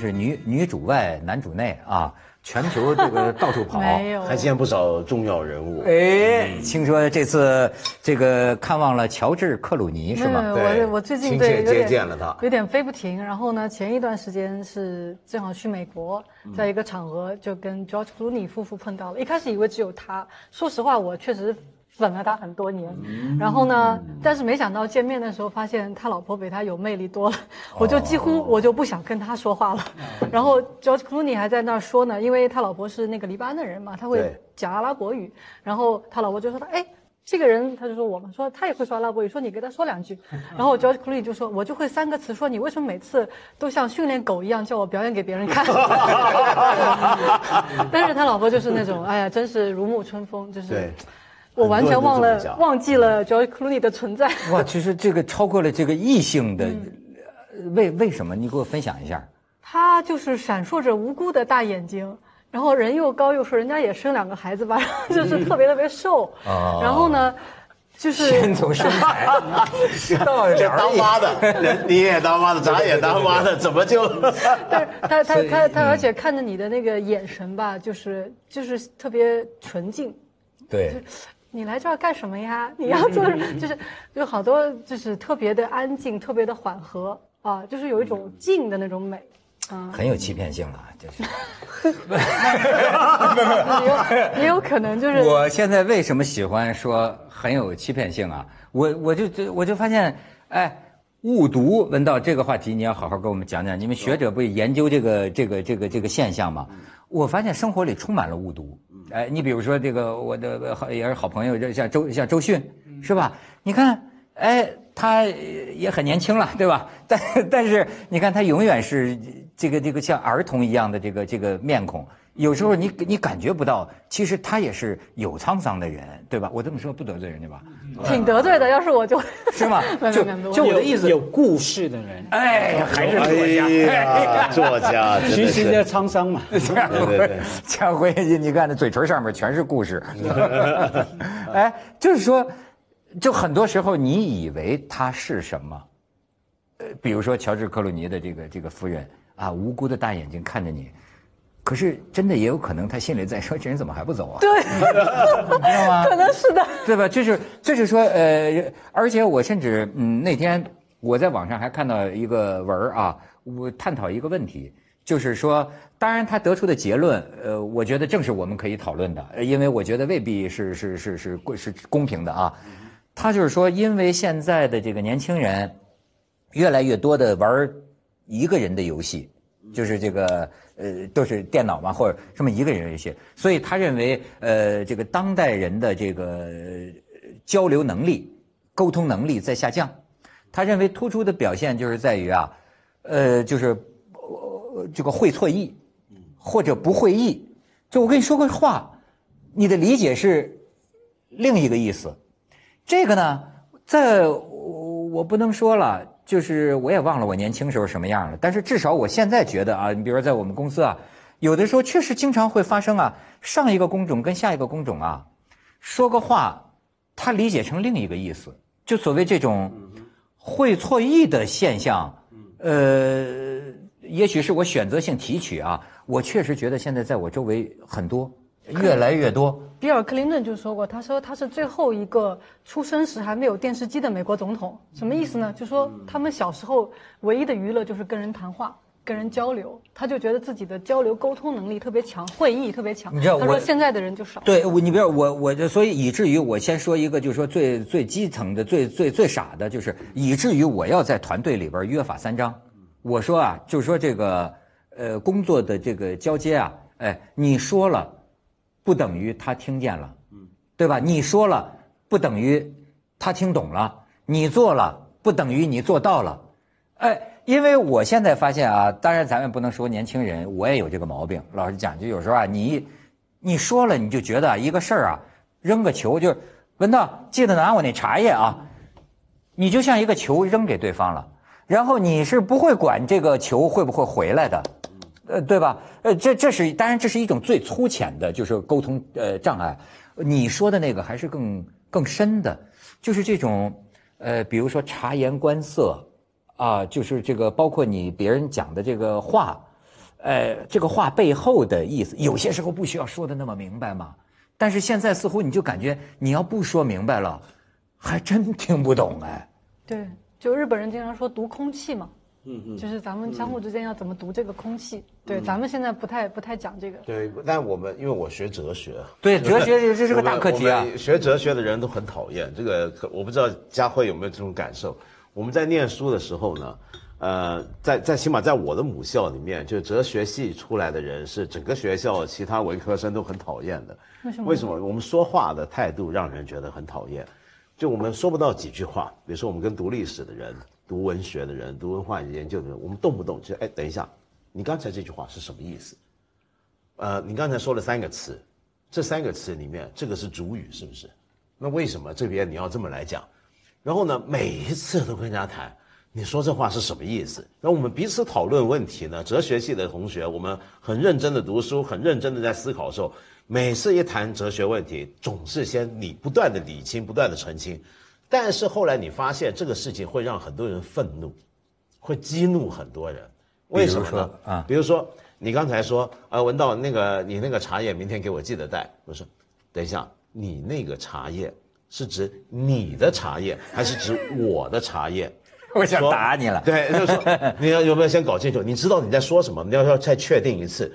是女女主外男主内啊，全球这个到处跑，还见不少重要人物。哎，听说这次这个看望了乔治·克鲁尼是吗？没有对我我最近对有点见了他有点飞不停。然后呢，前一段时间是正好去美国，在一个场合就跟 George Clooney 夫妇碰到了。一开始以为只有他，说实话，我确实粉了他很多年。然后呢，但是没想到见面的时候发现他老婆比他有魅力多了，我就几乎我就不想跟他说话了。然后 George Clooney 还在那儿说呢，因为他老婆是那个黎巴嫩人嘛，他会讲阿拉伯语。然后他老婆就说他哎。这个人，他就说我们说他也会说阿拉伯语，说你跟他说两句，然后 George Clooney 就说，我就会三个词，说你为什么每次都像训练狗一样叫我表演给别人看？但是他老婆就是那种，哎呀，真是如沐春风，就是对，我完全忘了忘记了 George Clooney 的存在。哇，其实这个超过了这个异性的，呃为为什么？你给我分享一下。他就是闪烁着无辜的大眼睛，然后人又高又瘦，人家也生两个孩子吧，然 后就是特别特别瘦，哦然后呢，就是先从身材 到这当妈的，人你也当妈的，咱也当妈的，怎么就？但是他他他他，嗯而且看着你的那个眼神吧，就是就是特别纯净。对，你来这儿干什么呀？你要做什么？就是就好多就是特别的安静，特别的缓和啊，就是有一种静的那种美。啊，很有欺骗性了，就是。也有也有可能就是 我现在为什么喜欢说很有欺骗性啊？我我就就我就发现，哎，误读闻到这个话题，你要好好跟我们讲讲。你们学者不也研究这个这个这个这个现象吗？我发现生活里充满了误读。哎，你比如说这个我的好也是好朋友，这像周像周迅，是吧？你看，哎，他也很年轻了，对吧？但但是你看他永远是这个这个像儿童一样的这个这个面孔。有时候你你感觉不到，其实他也是有沧桑的人，对吧？我这么说不得罪人家吧？挺得罪的。要是我就，是吗 就就我的意思，有故事的人，哎，还是作家。哎呀，作家其实叫沧桑嘛。家对对对家辉，你看那嘴唇上面全是故事。哎，就是说，就很多时候你以为他是什么，呃，比如说乔治克鲁尼的这个这个夫人啊，无辜的大眼睛看着你，可是真的也有可能他心里在说，这人怎么还不走啊？对，你知道吗？可能是的。对吧？就是就是说，呃，而且我甚至嗯，那天我在网上还看到一个文儿啊，我探讨一个问题，就是说，当然他得出的结论，呃，我觉得正是我们可以讨论的，呃因为我觉得未必是是是是是是公平的啊。他就是说，因为现在的这个年轻人越来越多的玩一个人的游戏，就是这个呃都是电脑嘛或者什么一个人游戏，所以他认为呃这个当代人的这个交流能力、沟通能力在下降。他认为突出的表现就是在于啊，呃就是呃这个会错意，或者不会意。就我跟你说个话，你的理解是另一个意思。这个呢，在我我不能说了，就是我也忘了我年轻时候什么样了。但是至少我现在觉得啊，你比如说在我们公司啊，有的时候确实经常会发生啊，上一个工种跟下一个工种啊，说个话，他理解成另一个意思，就所谓这种会错意的现象，呃，也许是我选择性提取啊，我确实觉得现在在我周围很多，越来越多。比尔·克林顿就说过，他说他是最后一个出生时还没有电视机的美国总统。什么意思呢？就说他们小时候唯一的娱乐就是跟人谈话、跟人交流，他就觉得自己的交流沟通能力特别强，会意特别强。你知道我他说现在的人就少。对，我你比如我我就所以以至于我先说一个，就是说最最基层的、最最最傻的，就是以至于我要在团队里边约法三章。我说啊，就是说这个呃工作的这个交接啊，哎，你说了，不等于他听见了，嗯对吧？你说了不等于他听懂了，你做了不等于你做到了，哎，因为我现在发现啊，当然咱们不能说年轻人，我也有这个毛病。老实讲，就有时候啊，你你说了，你就觉得啊一个事儿啊，扔个球就是文道，记得拿我那茶叶啊，你就像一个球扔给对方了，然后你是不会管这个球会不会回来的。呃，对吧？呃，这这是当然，这是一种最粗浅的，就是沟通呃障碍。你说的那个还是更更深的，就是这种呃，比如说察言观色啊，就是这个包括你别人讲的这个话，呃，这个话背后的意思，有些时候不需要说的那么明白嘛。但是现在似乎你就感觉你要不说明白了，还真听不懂哎。对，就日本人经常说读空气嘛，嗯嗯，就是咱们相互之间要怎么读这个空气。对，咱们现在不太不太讲这个。对，但我们因为我学哲学，对，哲学 这是个大课题啊学哲学的人都很讨厌这个，我不知道佳慧有没有这种感受。我们在念书的时候呢，呃，在在起码在我的母校里面，就哲学系出来的人是整个学校其他文科生都很讨厌的。为什么？为什么？我们说话的态度让人觉得很讨厌，就我们说不到几句话。比如说，我们跟读历史的人、读文学的人、读文化研究的人，我们动不动就哎，等一下，你刚才这句话是什么意思？呃，你刚才说了三个词，这三个词里面，这个是主语，是不是？那为什么这边你要这么来讲？然后呢，每一次都跟人家谈，你说这话是什么意思？那我们彼此讨论问题呢。哲学系的同学，我们很认真的读书，很认真的在思考的时候，每次一谈哲学问题，总是先理不断的理清，不断的澄清。但是后来你发现这个事情会让很多人愤怒，会激怒很多人。为什么呢？啊比如说你刚才说，呃，文道那个你那个茶叶明天给我记得带。我说，等一下，你那个茶叶是指你的茶叶，还是指我的茶叶？我想打你了。对，就是说你要有没有先搞清楚？你知道你在说什么？你要要再确定一次。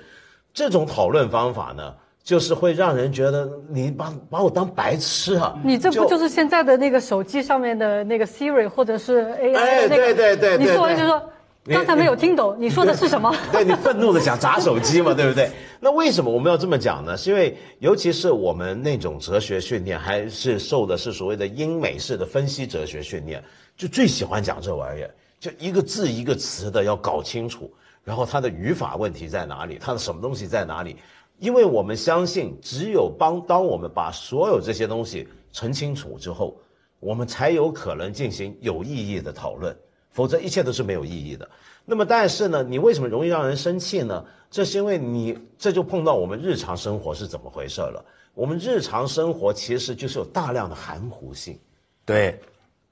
这种讨论方法呢，就是会让人觉得你把把我当白痴啊！你这不就是现在的那个手机上面的那个 Siri 或者是 AI 哎的那个？对对对对你说完对就说刚才没有听懂，你说的是什么？对你愤怒的想砸手机嘛，对不对？那为什么我们要这么讲呢？是因为尤其是我们那种哲学训练，还是受的是所谓的英美式的分析哲学训练，就最喜欢讲这玩意儿，就一个字一个词的要搞清楚，然后它的语法问题在哪里，它的什么东西在哪里？因为我们相信，只有帮当我们把所有这些东西澄清楚之后，我们才有可能进行有意义的讨论。否则一切都是没有意义的。那么，但是呢，你为什么容易让人生气呢？这是因为你这就碰到我们日常生活是怎么回事了。我们日常生活其实就是有大量的含糊性。对，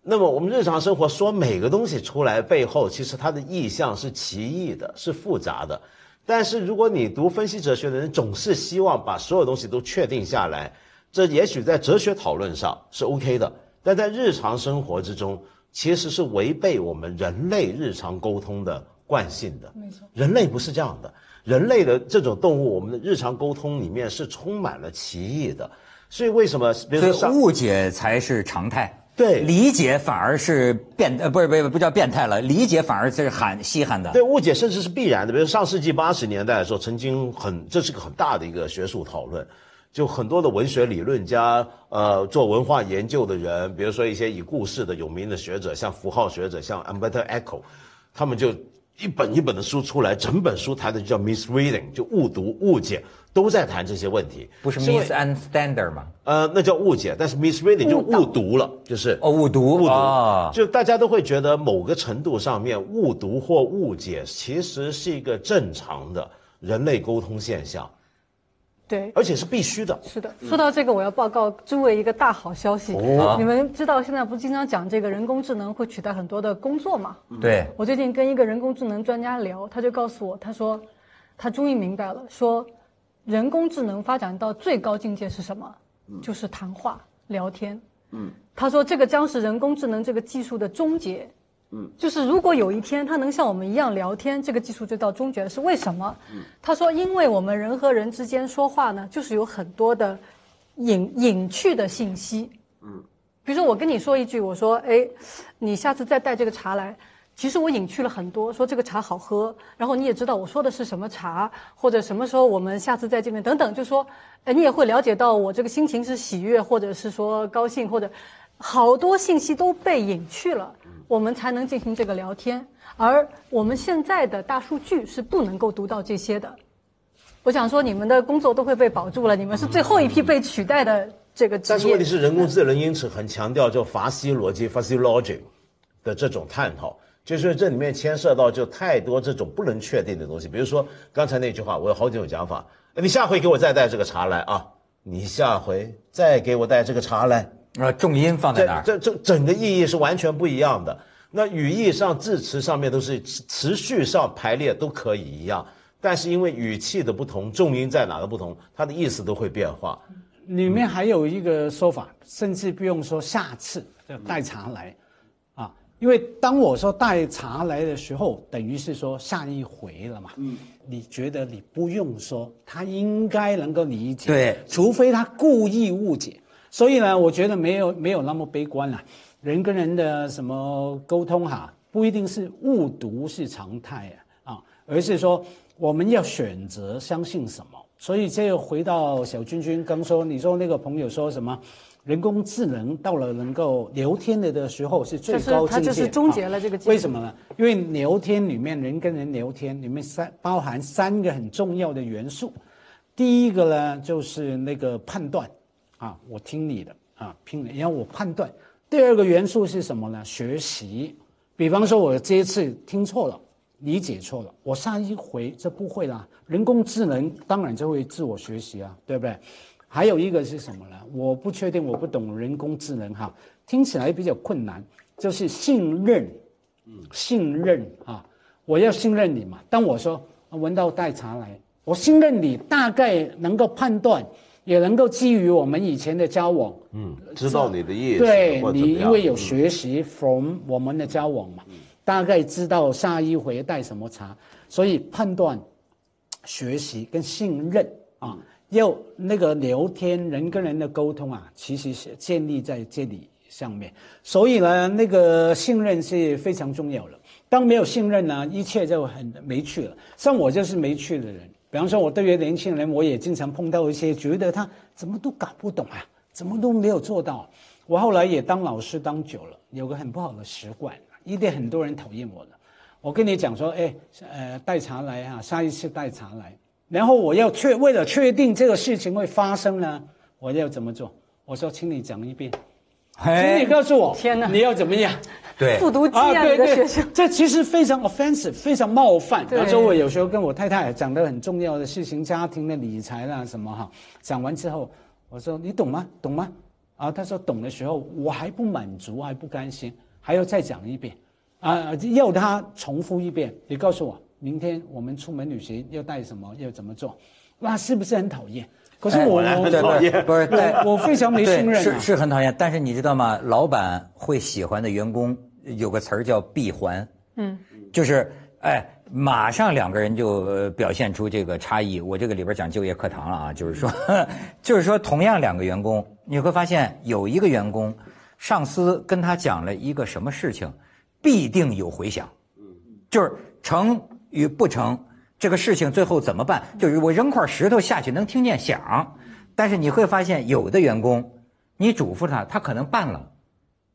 那么我们日常生活说每个东西出来背后，其实它的意象是奇异的，是复杂的。但是如果你读分析哲学的人总是希望把所有东西都确定下来，这也许在哲学讨论上是 OK 的，但在日常生活之中，其实是违背我们人类日常沟通的惯性的。没错，人类不是这样的，人类的这种动物，我们的日常沟通里面是充满了歧义的。所以为什么？比如说所以误解才是常态。对理解反而是变呃，不是不是不叫变态了，理解反而是罕稀罕的。对误解甚至是必然的。比如上世纪八十年代的时候，曾经很这是个很大的一个学术讨论，就很多的文学理论家，呃，做文化研究的人，比如说一些以故事的有名的学者，像符号学者，像 Umberto Eco，他们就一本一本的书出来，整本书谈的就叫 misreading，就误读、误解，都在谈这些问题。不是 misunderstander 吗？呃，那叫误解，但是 misreading 就误读了，就是哦误读误读，啊就大家都会觉得某个程度上面误读或误解，其实是一个正常的人类沟通现象，对，而且是必须的。是的，说到这个，我要报告诸位一个大好消息。哦你们知道现在不是经常讲这个人工智能会取代很多的工作吗？对，我最近跟一个人工智能专家聊，他就告诉我，他说他终于明白了，说人工智能发展到最高境界是什么？就是谈话聊天。嗯，他说这个将是人工智能这个技术的终结。嗯，就是如果有一天他能像我们一样聊天，这个技术就到终结了。是为什么？他说，因为我们人和人之间说话呢，就是有很多的隐隐去的信息。比如说我跟你说一句，我说，哎，你下次再带这个茶来。其实我隐去了很多，说这个茶好喝，然后你也知道我说的是什么茶，或者什么时候我们下次再见面等等，就说，哎，你也会了解到我这个心情是喜悦，或者是说高兴，或者好多信息都被隐去了，我们才能进行这个聊天。而我们现在的大数据是不能够读到这些的。我想说，你们的工作都会被保住了，你们是最后一批被取代的这个职业。但是问题是，人工智能因此很强调叫伐西逻辑 （physiology） 的这种探讨，就是这里面牵涉到就太多这种不能确定的东西。比如说刚才那句话，我有好几种讲法。你下回给我再带这个茶来啊！你下回再给我带这个茶来。呃，重音放在哪儿？这整个意义是完全不一样的。那语义上、字词上面都是持续上排列都可以一样，但是因为语气的不同，重音在哪的不同，它的意思都会变化。里面还有一个说法，甚至不用说下次就带茶来，啊，因为当我说带茶来的时候，等于是说下一回了嘛。嗯，你觉得你不用说，他应该能够理解。对除非他故意误解。所以呢，我觉得没有没有那么悲观了。人跟人的什么沟通哈，不一定是误读是常态啊，啊，而是说我们要选择相信什么。所以这又回到小君君刚说，你说那个朋友说什么，人工智能到了能够聊天的的时候是最就是高境界，它就是终结了这个啊为什么呢？因为聊天里面人跟人聊天里面三包含三个很重要的元素，第一个呢就是那个判断，啊，我听你的啊，听你，然后我判断。第二个元素是什么呢？学习。比方说，我这一次听错了，理解错了，我下一回这不会了。人工智能当然就会自我学习啊，对不对？还有一个是什么呢？我不确定，我不懂人工智能哈，听起来比较困难，就是信任，信任啊，我要信任你嘛。当我说闻到带茶来，我信任你，大概能够判断，也能够基于我们以前的交往，嗯，知道你的意思，对你因为有学习 from 我们的交往嘛，大概知道下一回带什么茶，所以判断、学习跟信任啊，要那个聊天人跟人的沟通啊，其实是建立在这里上面。所以呢，那个信任是非常重要的。当没有信任呢，一切就很没趣了。像我就是没趣的人。比方说，我对于年轻人，我也经常碰到一些觉得他怎么都搞不懂啊，怎么都没有做到。我后来也当老师当久了，有个很不好的习惯，一定很多人讨厌我的。我跟你讲说，哎，呃，带茶来啊、下一次带茶来。然后我要确为了确定这个事情会发生呢，我要怎么做？我说，请你讲一遍，请你告诉我，天哪你要怎么样？对复读机啊，对对你的学生，这其实非常 offensive，非常冒犯。对然后我有时候跟我太太讲的很重要的事情，家庭的理财啦什么哈，讲完之后，我说你懂吗？懂吗？啊，他说懂的时候，我还不满足，还不甘心，还要再讲一遍，啊，要他重复一遍。你告诉我，明天我们出门旅行要带什么，要怎么做？那，是不是很讨厌？可是我哎我对对讨厌不是 对我我非常没信任啊是是很讨厌。但是你知道吗？老板会喜欢的员工有个词儿叫闭环，嗯，就是哎，马上两个人就呃表现出这个差异。我这个里边讲就业课堂了啊，就是说，就是说同样两个员工，你会发现有一个员工，上司跟他讲了一个什么事情，必定有回响，就是成与不成。这个事情最后怎么办？就是我扔块石头下去能听见响，但是你会发现有的员工，你嘱咐他，他可能办了，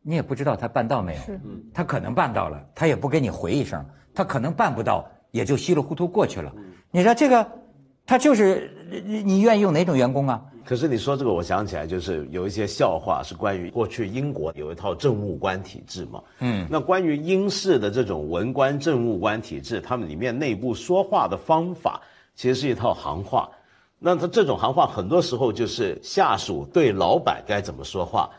你也不知道他办到没有。是他可能办到了，他也不给你回一声；他可能办不到，也就稀里糊涂过去了。你说这个，他就是你你愿意用哪种员工啊？可是你说这个，我想起来就是有一些笑话是关于过去英国有一套政务官体制嘛。嗯，那关于英式的这种文官政务官体制，他们里面内部说话的方法其实是一套行话。那他这种行话很多时候就是下属对老板该怎么说话。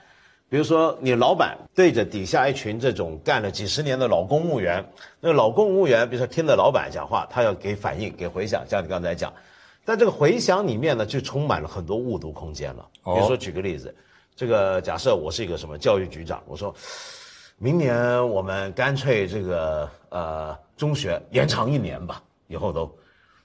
比如说，你老板对着底下一群这种干了几十年的老公务员，那个老公务员，比如说听着老板讲话，他要给反应、给回响，像你刚才讲，但这个回响里面呢，就充满了很多误读空间了。比如说，举个例子，这个假设我是一个什么教育局长，我说，明年我们干脆这个呃中学延长一年吧，以后都，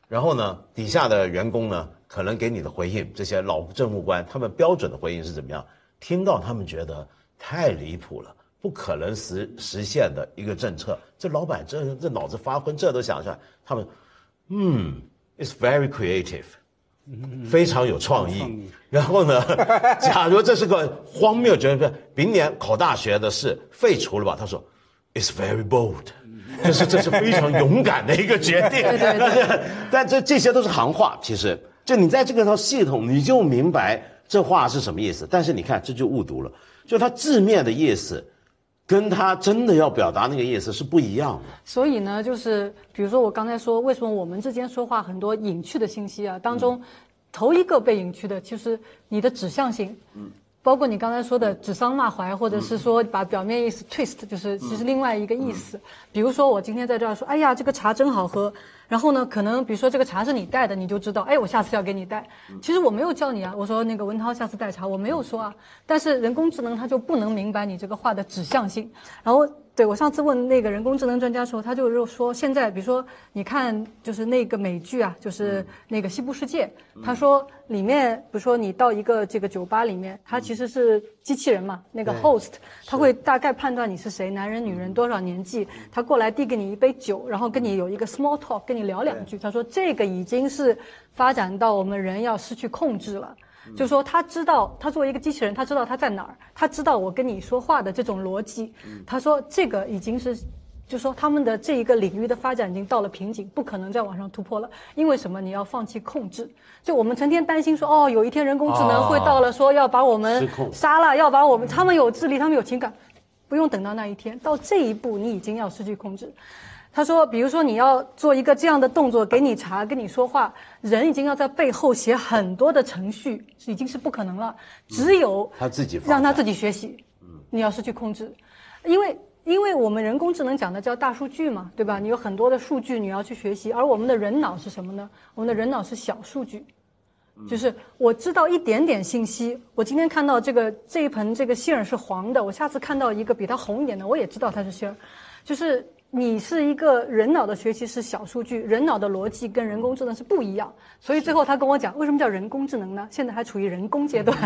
然后呢，底下的员工呢，可能给你的回应，这些老政务官他们标准的回应是怎么样？听到他们觉得太离谱了，不可能实实现的一个政策，这老板这这脑子发昏，这都想出来，他们，嗯，it's very creative。非常有创意。然后呢，假如这是个荒谬决定，明年考大学的事废除了吧？他说，It's very bold，就是这是非常勇敢的一个决定。对对对但这这些都是行话，其实就你在这个套系统，你就明白这话是什么意思。但是你看，这就误读了，就它字面的意思，跟他真的要表达那个意思是不一样的。所以呢，就是比如说我刚才说，为什么我们之间说话很多隐去的信息啊，当中头一个被隐去的就是你的指向性。嗯，包括你刚才说的指桑骂槐，或者是说把表面意思 twist，就是其实另外一个意思。比如说我今天在这儿说，哎呀，这个茶真好喝。然后呢，可能比如说这个茶是你带的，你就知道，哎，我下次要给你带。其实我没有叫你啊，我说那个文涛下次带茶，我没有说啊。但是人工智能它就不能明白你这个话的指向性，然后。对，我上次问那个人工智能专家的时候，他就是说，现在比如说你看，就是那个美剧啊，就是那个《西部世界》，他说里面，比如说你到一个这个酒吧里面，它其实是机器人嘛，那个 host，他会大概判断你是谁，男人、女人，多少年纪，他过来递给你一杯酒，然后跟你有一个 small talk，跟你聊两句。他说这个已经是发展到我们人要失去控制了。就是说，他知道他作为一个机器人，他知道他在哪儿，他知道我跟你说话的这种逻辑。他说这个已经是，就说他们的这一个领域的发展已经到了瓶颈，不可能再往上突破了。因为什么？你要放弃控制。就我们成天担心说，哦，有一天人工智能会到了，说要把我们杀了，要把我们，他们有智力，他们有情感，不用等到那一天，到这一步你已经要失去控制。他说：“比如说，你要做一个这样的动作，给你查，跟你说话，人已经要在背后写很多的程序，已经是不可能了。只有他自己让他自己学习。你要失去控制，因为因为我们人工智能讲的叫大数据嘛，对吧？你有很多的数据，你要去学习。而我们的人脑是什么呢？我们的人脑是小数据，就是我知道一点点信息。我今天看到这个这一盆这个杏儿是黄的，我下次看到一个比它红一点的，我也知道它是杏儿，就是。”你是一个人脑的学习是小数据，人脑的逻辑跟人工智能是不一样，所以最后他跟我讲，为什么叫人工智能呢？现在还处于人工阶段，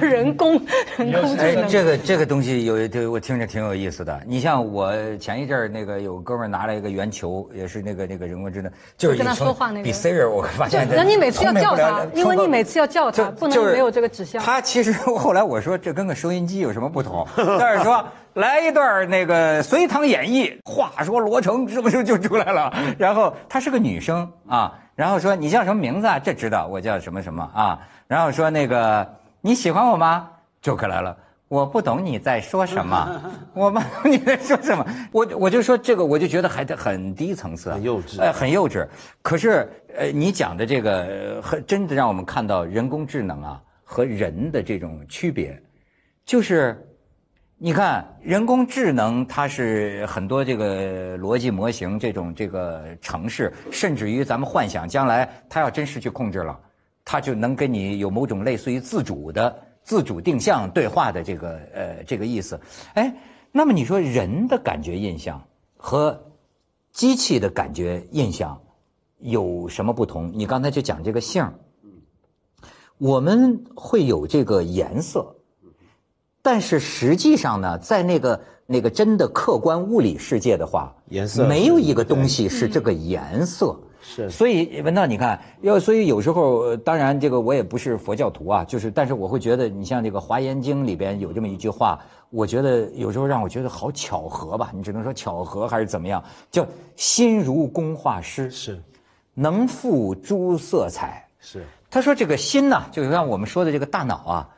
人工人工智能。这个这个东西有对，我听着挺有意思的。你像我前一阵儿那个有哥们儿拿了一个圆球，也是那个那个人工智能，就是跟他说话那个。比 Siri 我发现。那你每次要叫他，因为你每次要叫他，不能没有这个指向。他其实后来我说这跟个收音机有什么不同？但是说。来一段那个《隋唐演义》，话说罗成是不是就出来了？然后她是个女生啊，然后说你叫什么名字啊？这知道，我叫什么什么啊？然后说那个你喜欢我吗？就可来了，我不懂你在说什么，我们你在说什么？我我就说这个，我就觉得还得很低层次，很幼稚，呃，很幼稚。可是呃，你讲的这个，很真的让我们看到人工智能啊和人的这种区别，就是。你看，人工智能它是很多这个逻辑模型，这种这个程式，甚至于咱们幻想将来它要真失去控制了，它就能跟你有某种类似于自主的、自主定向对话的这个呃这个意思。哎，那么你说人的感觉印象和机器的感觉印象有什么不同？你刚才就讲这个姓我们会有这个颜色。但是实际上呢，在那个那个真的客观物理世界的话，颜色没有一个东西是这个颜色。是。所以文道，你看，要所以有时候，当然这个我也不是佛教徒啊，就是，但是我会觉得，你像这个《华严经》里边有这么一句话，我觉得有时候让我觉得好巧合吧，你只能说巧合还是怎么样？叫心如工画师，是，能赋诸色彩，是。他说这个心呢，就像我们说的这个大脑啊。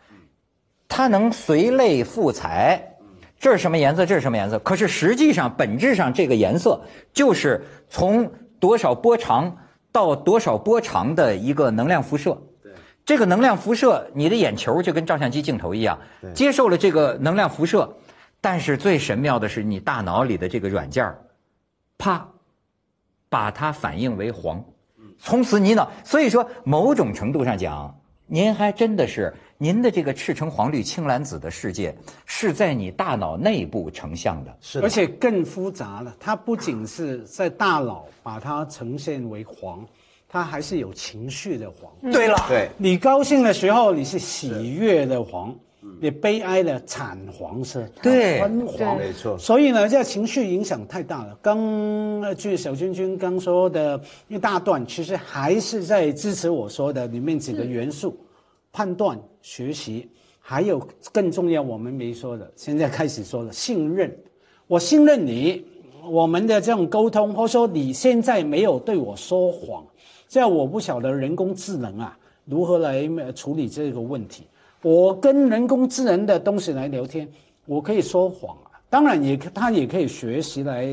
它能随类赋彩，这是什么颜色？这是什么颜色？可是实际上，本质上这个颜色就是从多少波长到多少波长的一个能量辐射。对，这个能量辐射，你的眼球就跟照相机镜头一样，接受了这个能量辐射。但是最神妙的是，你大脑里的这个软件儿，啪，把它反应为黄。从此你脑，所以说某种程度上讲，您还真的是。您的这个赤橙黄绿青蓝紫的世界是在你大脑内部成像的，是而且更复杂了。它不仅是在大脑把它呈现为黄，它还是有情绪的黄。对了，对你高兴的时候你是喜悦的黄，你悲哀的惨黄色，对，昏黄，没错。所以呢，这情绪影响太大了。刚据小君君刚说的一大段，其实还是在支持我说的里面几个元素。判断、学习，还有更重要，我们没说的，现在开始说了，信任。我信任你，我们的这种沟通，或者说你现在没有对我说谎，这样我不晓得人工智能啊如何来处理这个问题。我跟人工智能的东西来聊天，我可以说谎啊，当然也它也可以学习来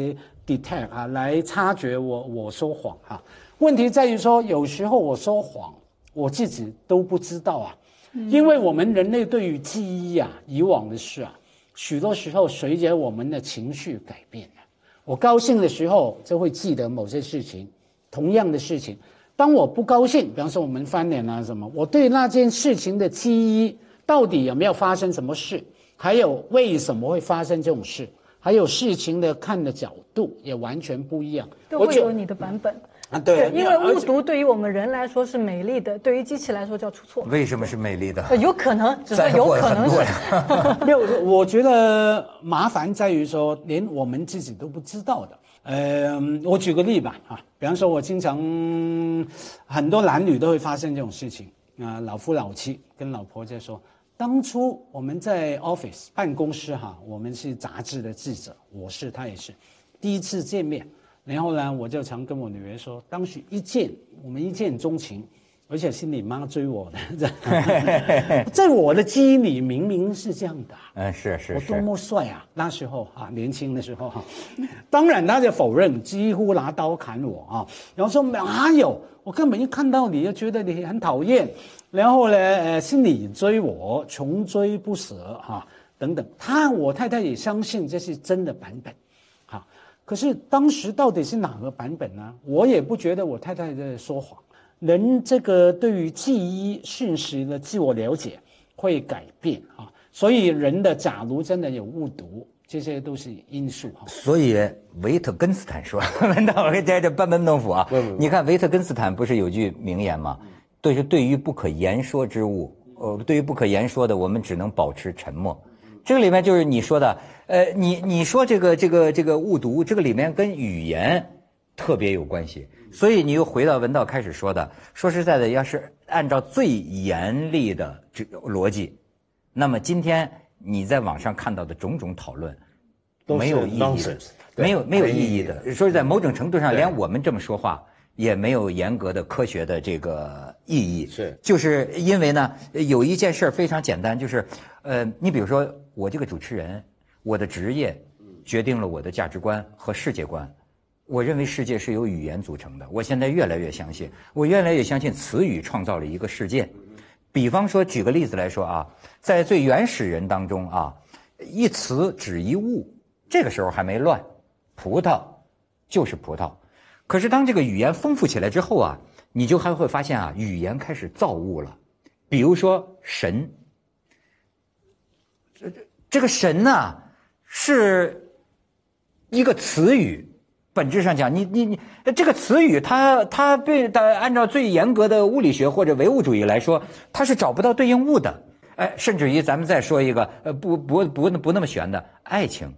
detect 啊，来察觉我我说谎哈。问题在于说，有时候我说谎。我自己都不知道啊，因为我们人类对于记忆啊，以往的事啊，许多时候随着我们的情绪改变了。我高兴的时候就会记得某些事情，同样的事情。当我不高兴，比方说我们翻脸啊什么，我对那件事情的记忆到底有没有发生什么事，还有为什么会发生这种事，还有事情的看的角度也完全不一样。都会有你的版本。啊，对，因为误读对于我们人来说是美丽的，对于机器来说叫出错。为什么是美丽的？呃有可能，只是有可能是。没有，我觉得麻烦在于说，连我们自己都不知道的。呃，我举个例吧，啊，比方说，我经常很多男女都会发生这种事情啊、老夫老妻跟老婆在说，当初我们在 office 办公室哈，我们是杂志的记者，我是他也是，第一次见面，然后呢，我就常跟我女儿说，当时一见我们一见钟情。而且是你妈追我的，在我的记忆里明明是这样的啊、嗯，是是我多，么帅啊！那时候啊，年轻的时候哈、当然他就否认，几乎拿刀砍我啊，然后说哪有，我根本一看到你就觉得你很讨厌，然后呢，呃，是你追我，穷追不舍哈、等等。他我太太也相信这是真的版本，好，可是当时到底是哪个版本呢？我也不觉得我太太在说谎。人这个对于记忆讯息的自我了解会改变啊，所以人的假如真的有误读，这些都是因素哈。所以维特根斯坦说：“ 文道，我在这班门弄斧啊！你看维特根斯坦不是有句名言吗？对，是对于不可言说之物，呃，对于不可言说的，我们只能保持沉默。这个里面就是你说的，呃，你你说这个这个这个误读，这个里面跟语言特别有关系。所以你又回到文道开始说的，说实在的，要是按照最严厉的这逻辑，那么今天你在网上看到的种种讨论，都没有意义的没有没有意义的的。说实在，某种程度上，连我们这么说话也没有严格的科学的这个意义。是就是因为呢，有一件事儿非常简单，就是，呃，你比如说我这个主持人，我的职业决定了我的价值观和世界观。我认为世界是由语言组成的，我现在越来越相信，我越来越相信词语创造了一个世界。比方说，举个例子来说啊，在最原始人当中啊，一词指一物，这个时候还没乱，葡萄就是葡萄。可是当这个语言丰富起来之后啊，你就还会发现啊，语言开始造物了。比如说神，这个神呢、是一个词语，本质上讲，你你你，这个词语它它对的，按照最严格的物理学或者唯物主义来说，它是找不到对应物的。哎，甚至于咱们再说一个，呃，不不不不那么玄的爱情、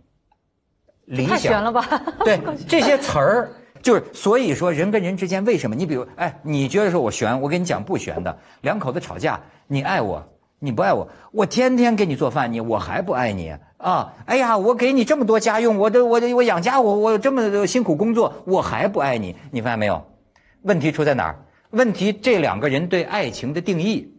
理想太想，悬了吧？对 这些词儿，就是所以说人跟人之间为什么？你比如，哎，你觉得说我悬，我跟你讲不悬的，两口子吵架，你爱我，你不爱我，我天天给你做饭，你我还不爱你啊？哎呀，我给你这么多家用，我都我我养家，我我这么辛苦工作，我还不爱你，你发现没有？问题出在哪儿？问题这两个人对爱情的定义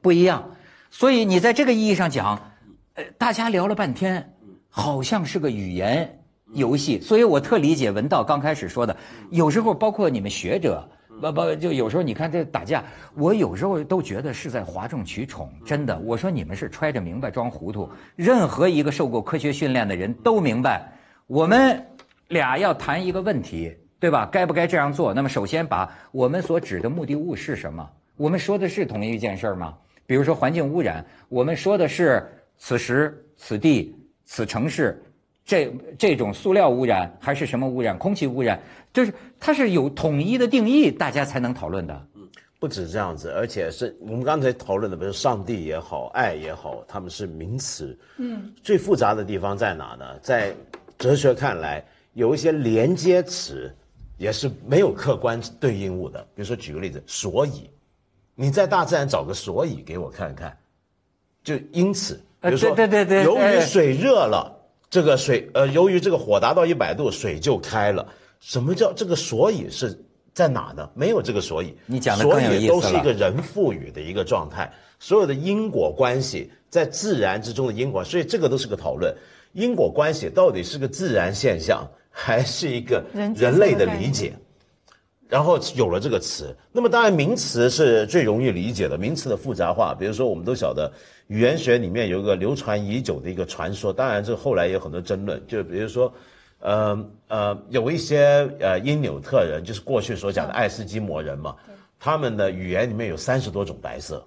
不一样，所以你在这个意义上讲，呃，大家聊了半天，好像是个语言游戏，所以我特理解文道刚开始说的，有时候包括你们学者。不不，就有时候你看这打架，我有时候都觉得是在哗众取宠。真的，我说你们是揣着明白装糊涂。任何一个受过科学训练的人都明白，我们俩要谈一个问题，对吧？该不该这样做？那么首先把我们所指的目的物是什么？我们说的是同一件事儿吗？比如说环境污染，我们说的是此时此地此城市，这这种塑料污染还是什么污染？空气污染，就是它是有统一的定义，大家才能讨论的。不止这样子，而且是我们刚才讨论的，比如上帝也好，爱也好，他们是名词。嗯，最复杂的地方在哪呢？在哲学看来，有一些连接词也是没有客观对应物的。比如说，举个例子，所以，你在大自然找个所以给我看看，就因此，比呃如说，对对对对由于哎水热了，这个水呃，由于这个火达到一百度，水就开了。什么叫这个所以是在哪呢？没有这个所以，你讲的所更有意思以都是一个人赋予的一个状态，所有的因果关系在自然之中的因果，所以这个都是个讨论。因果关系到底是个自然现象，还是一个人人类的理解？然后有了这个词。那么当然名词是最容易理解的，名词的复杂化，比如说我们都晓得语言学里面有一个流传已久的一个传说，当然这后来也有很多争论，就比如说。呃呃，有一些呃因纽特人，就是过去所讲的爱斯基摩人嘛，他们的语言里面有三十多种白色。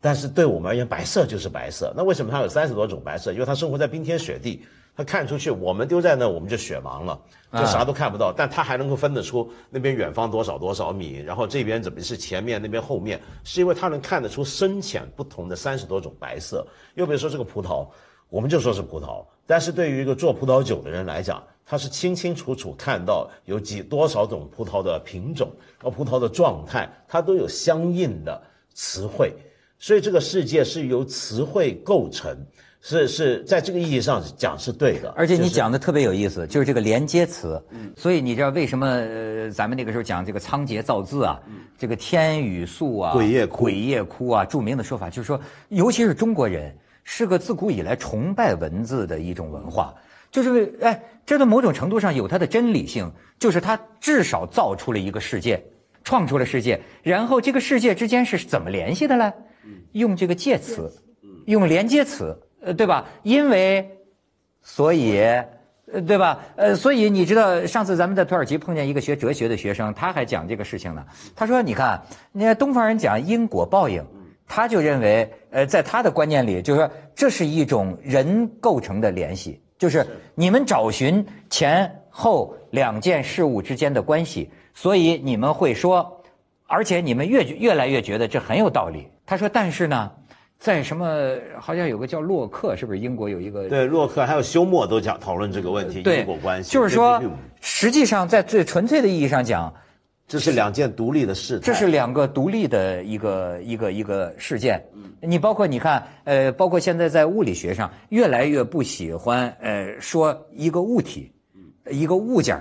但是对我们而言，白色就是白色。那为什么它有三十多种白色？因为它生活在冰天雪地，它看出去，我们丢在那，我们就雪盲了，就啥都看不到。但它还能够分得出那边远方多少多少米，然后这边怎么是前面，那边后面，是因为它能看得出深浅不同的三十多种白色。又比如说这个葡萄，我们就说是葡萄，但是对于一个做葡萄酒的人来讲，他是清清楚楚看到有几多少种葡萄的品种和葡萄的状态，它都有相应的词汇。所以这个世界是由词汇构成，是是在这个意义上讲是对的。而且你讲的特别有意思，就是这个连接词。嗯所以你知道为什么呃咱们那个时候讲这个仓颉造字啊，这个天雨粟啊，鬼夜哭鬼夜哭啊，著名的说法就是说，尤其是中国人是个自古以来崇拜文字的一种文化，就是哎，这在某种程度上有它的真理性，就是它至少造出了一个世界，创出了世界，然后这个世界之间是怎么联系的呢？用这个介词，用连接词，呃，对吧？因为，所以，呃，对吧？呃，所以你知道，上次咱们在土耳其碰见一个学哲学的学生，他还讲这个事情呢。他说：“你看，你看东方人讲因果报应，他就认为，呃，在他的观念里，就是说这是一种人构成的联系，就是你们找寻前后两件事物之间的关系，所以你们会说，而且你们越越来越觉得这很有道理。”他说：“但是呢，在什么好像有个叫洛克，是不是英国有一个？对，洛克还有休谟都讲讨论这个问题，因果关系。就是说，实际上在最纯粹的意义上讲，这是两件独立的事。这是两个独立的一个一个一个事件。你包括你看，呃，包括现在在物理学上，越来越不喜欢呃说一个物体，一个物件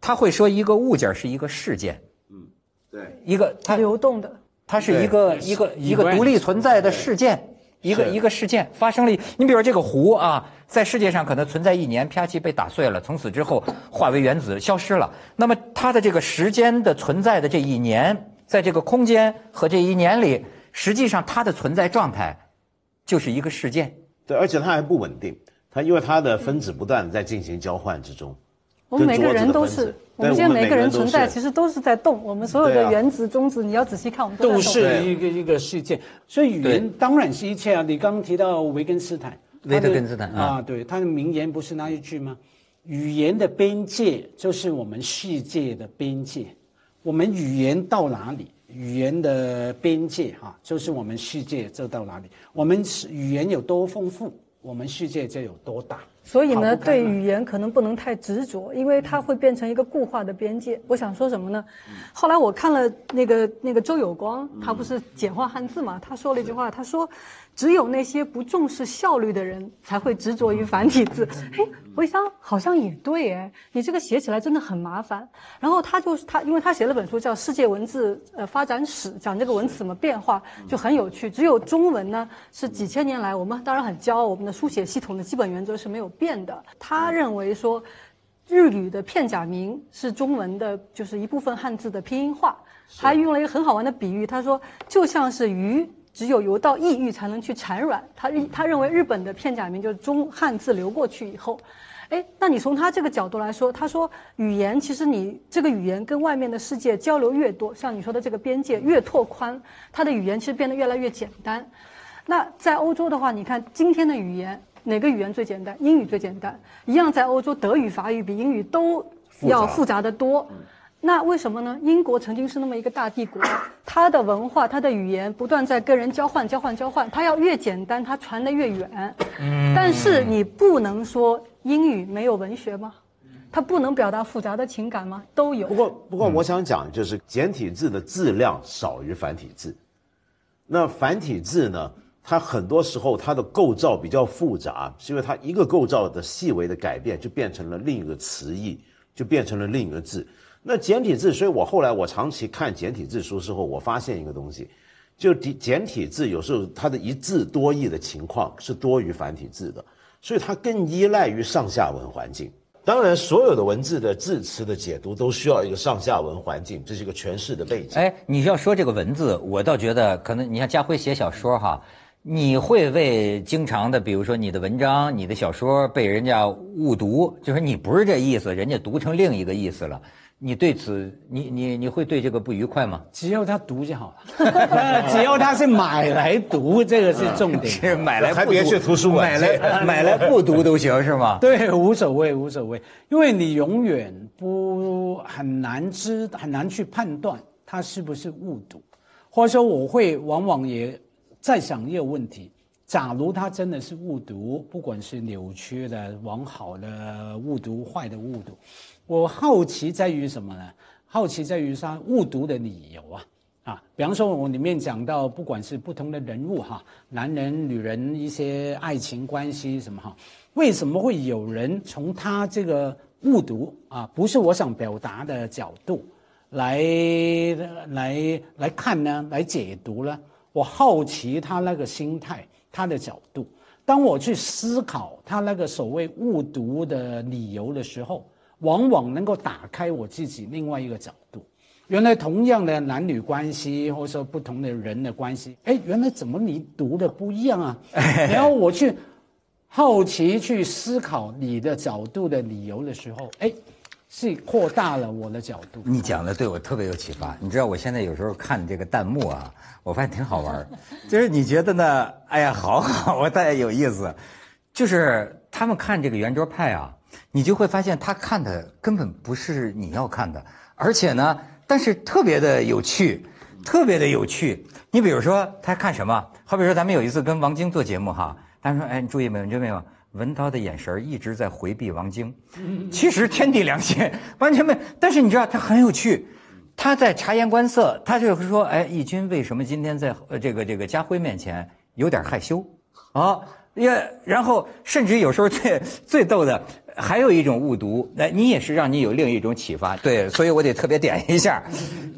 他会说一个物件是一一个事件。嗯，对，一个它流动的。”它是一个一个一个独立存在的事件，一个一个事件发生了。你比如这个湖啊，在世界上可能存在一年，啪叽被打碎了，从此之后化为原子消失了。那么它的这个时间的存在的这一年，在这个空间和这一年里，实际上它的存在状态就是一个事件。对，而且它还不稳定，它因为它的分子不断在进行交换之中。我们每个人都是，我们现在每个人存在其实都是在动。我们所有的原子、中子，你要仔细看，我们都是一个一个事件。所以语言当然是一切啊！你刚刚提到维根斯坦，维特根斯坦啊，对，他的名言不是那一句吗？语言的边界就是我们世界的边界。我们语言到哪里，语言的边界哈，就是我们世界就到哪里。我们语言有多丰富，我们世界就有多大。所以呢，对语言可能不能太执着，因为它会变成一个固化的边界。我想说什么呢？后来我看了那个那个周有光，他不是简化汉字嘛？他说了一句话，他说。只有那些不重视效率的人才会执着于繁体字。哎，我一想好像也对哎，你这个写起来真的很麻烦。然后他就是他，因为他写了本书叫《世界文字呃发展史》，讲这个文字怎么变化，就很有趣。只有中文呢，是几千年来我们当然很骄傲，我们的书写系统的基本原则是没有变的。他认为说，日语的片假名是中文的，就是一部分汉字的拼音化。还用了一个很好玩的比喻，他说就像是鱼。只有游到异域才能去产卵。他他认为日本的片假名就是中汉字流过去以后，哎，那你从他这个角度来说，他说语言其实你这个语言跟外面的世界交流越多，像你说的这个边界越拓宽，他的语言其实变得越来越简单。那在欧洲的话，你看今天的语言哪个语言最简单？英语最简单。一样在欧洲，德语、法语比英语都要复杂的多。那为什么呢？英国曾经是那么一个大帝国，它的文化、它的语言不断在跟人交换、交换、交换。它要越简单，它传得越远。嗯。但是你不能说英语没有文学吗？它不能表达复杂的情感吗？都有。不过，不过我想讲就是简体字的字量少于繁体字。那繁体字呢？它很多时候它的构造比较复杂，是因为它一个构造的细微的改变，就变成了另一个词义，就变成了另一个字。那简体字，所以我后来我长期看简体字书之后，我发现一个东西，就简简体字有时候它的一字多义的情况是多于繁体字的，所以它更依赖于上下文环境。当然，所有的文字的字词的解读都需要一个上下文环境，这是一个诠释的背景。哎，你要说这个文字，我倒觉得可能，你像家辉写小说哈，你会为经常的，比如说你的文章、你的小说被人家误读，就是你不是这意思，人家读成另一个意思了。你对此，你你你会对这个不愉快吗？只要他读就好了，只要他是买来读，这个是重点。是买来还别去图书馆买来 买来不读都行是吗？对，无所谓，无所谓，因为你永远不很难知，很难去判断他是不是误读，或者说我会往往也在想一个问题：假如他真的是误读，不管是扭曲的、往好的误读、坏的误读。我好奇在于什么呢？好奇在于他误读的理由啊啊！比方说，我里面讲到，不管是不同的人物哈，男人、女人一些爱情关系什么哈，为什么会有人从他这个误读啊，不是我想表达的角度来来来看呢？来解读呢？我好奇他那个心态，他的角度。当我去思考他那个所谓误读的理由的时候。往往能够打开我自己另外一个角度，原来同样的男女关系，或者说不同的人的关系，哎，原来怎么你读的不一样啊？然后我去好奇去思考你的角度的理由的时候，哎，是扩大了我的角度。你讲的对我特别有启发。你知道我现在有时候看这个弹幕啊，我发现挺好玩 就是你觉得呢？哎呀，好好，我太有意思。就是他们看这个圆桌派啊。你就会发现他看的根本不是你要看的，而且呢，但是特别的有趣，特别的有趣。你比如说他看什么？好比说咱们有一次跟王晶做节目哈，他说：“哎，你注意没有？你注意没有？文涛的眼神一直在回避王晶。其实天地良心，完全没。但是你知道他很有趣，他在察言观色，他就会说：哎，义军为什么今天在这个这个家辉面前有点害羞？啊？”也，然后甚至有时候最最逗的，还有一种误读，那你也是让你有另一种启发。对，所以我得特别点一下，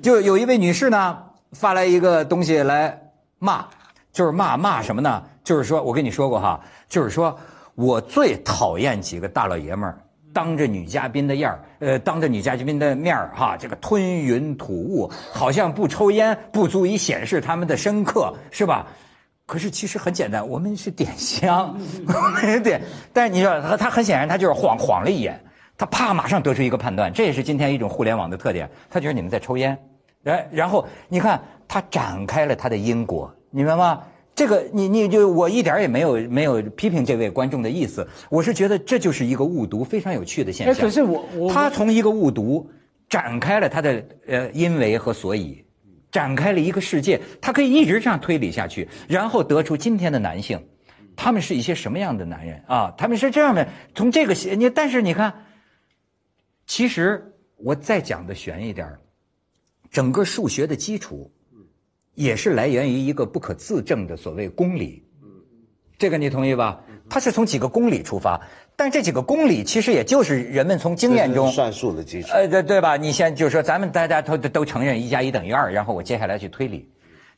就有一位女士呢发来一个东西来骂，就是骂骂什么呢？就是说我跟你说过哈，就是说我最讨厌几个大老爷们儿当着女嘉宾的面儿，呃，当着女嘉宾的面儿哈，这个吞云吐雾，好像不抽烟不足以显示他们的深刻，是吧？可是其实很简单，我们是点香，点。但是你说他，他很显然他就是晃晃了一眼，他啪马上得出一个判断，这也是今天一种互联网的特点。他觉得你们在抽烟，哎，然后你看他展开了他的因果，你明白吗？这个你你就我一点也没有没有批评这位观众的意思，我是觉得这就是一个误读，非常有趣的现象。可是我我他从一个误读展开了他的呃因为和所以。展开了一个世界，他可以一直这样推理下去，然后得出今天的男性，他们是一些什么样的男人啊？他们是这样的。从这个你，但是你看，其实我再讲的悬一点整个数学的基础，也是来源于一个不可自证的所谓公理。这个你同意吧？它是从几个公理出发。但这几个公理其实也就是人们从经验中算术的基础，呃，对对吧？你先就是说，咱们大家都都承认一加一等于二，然后我接下来去推理。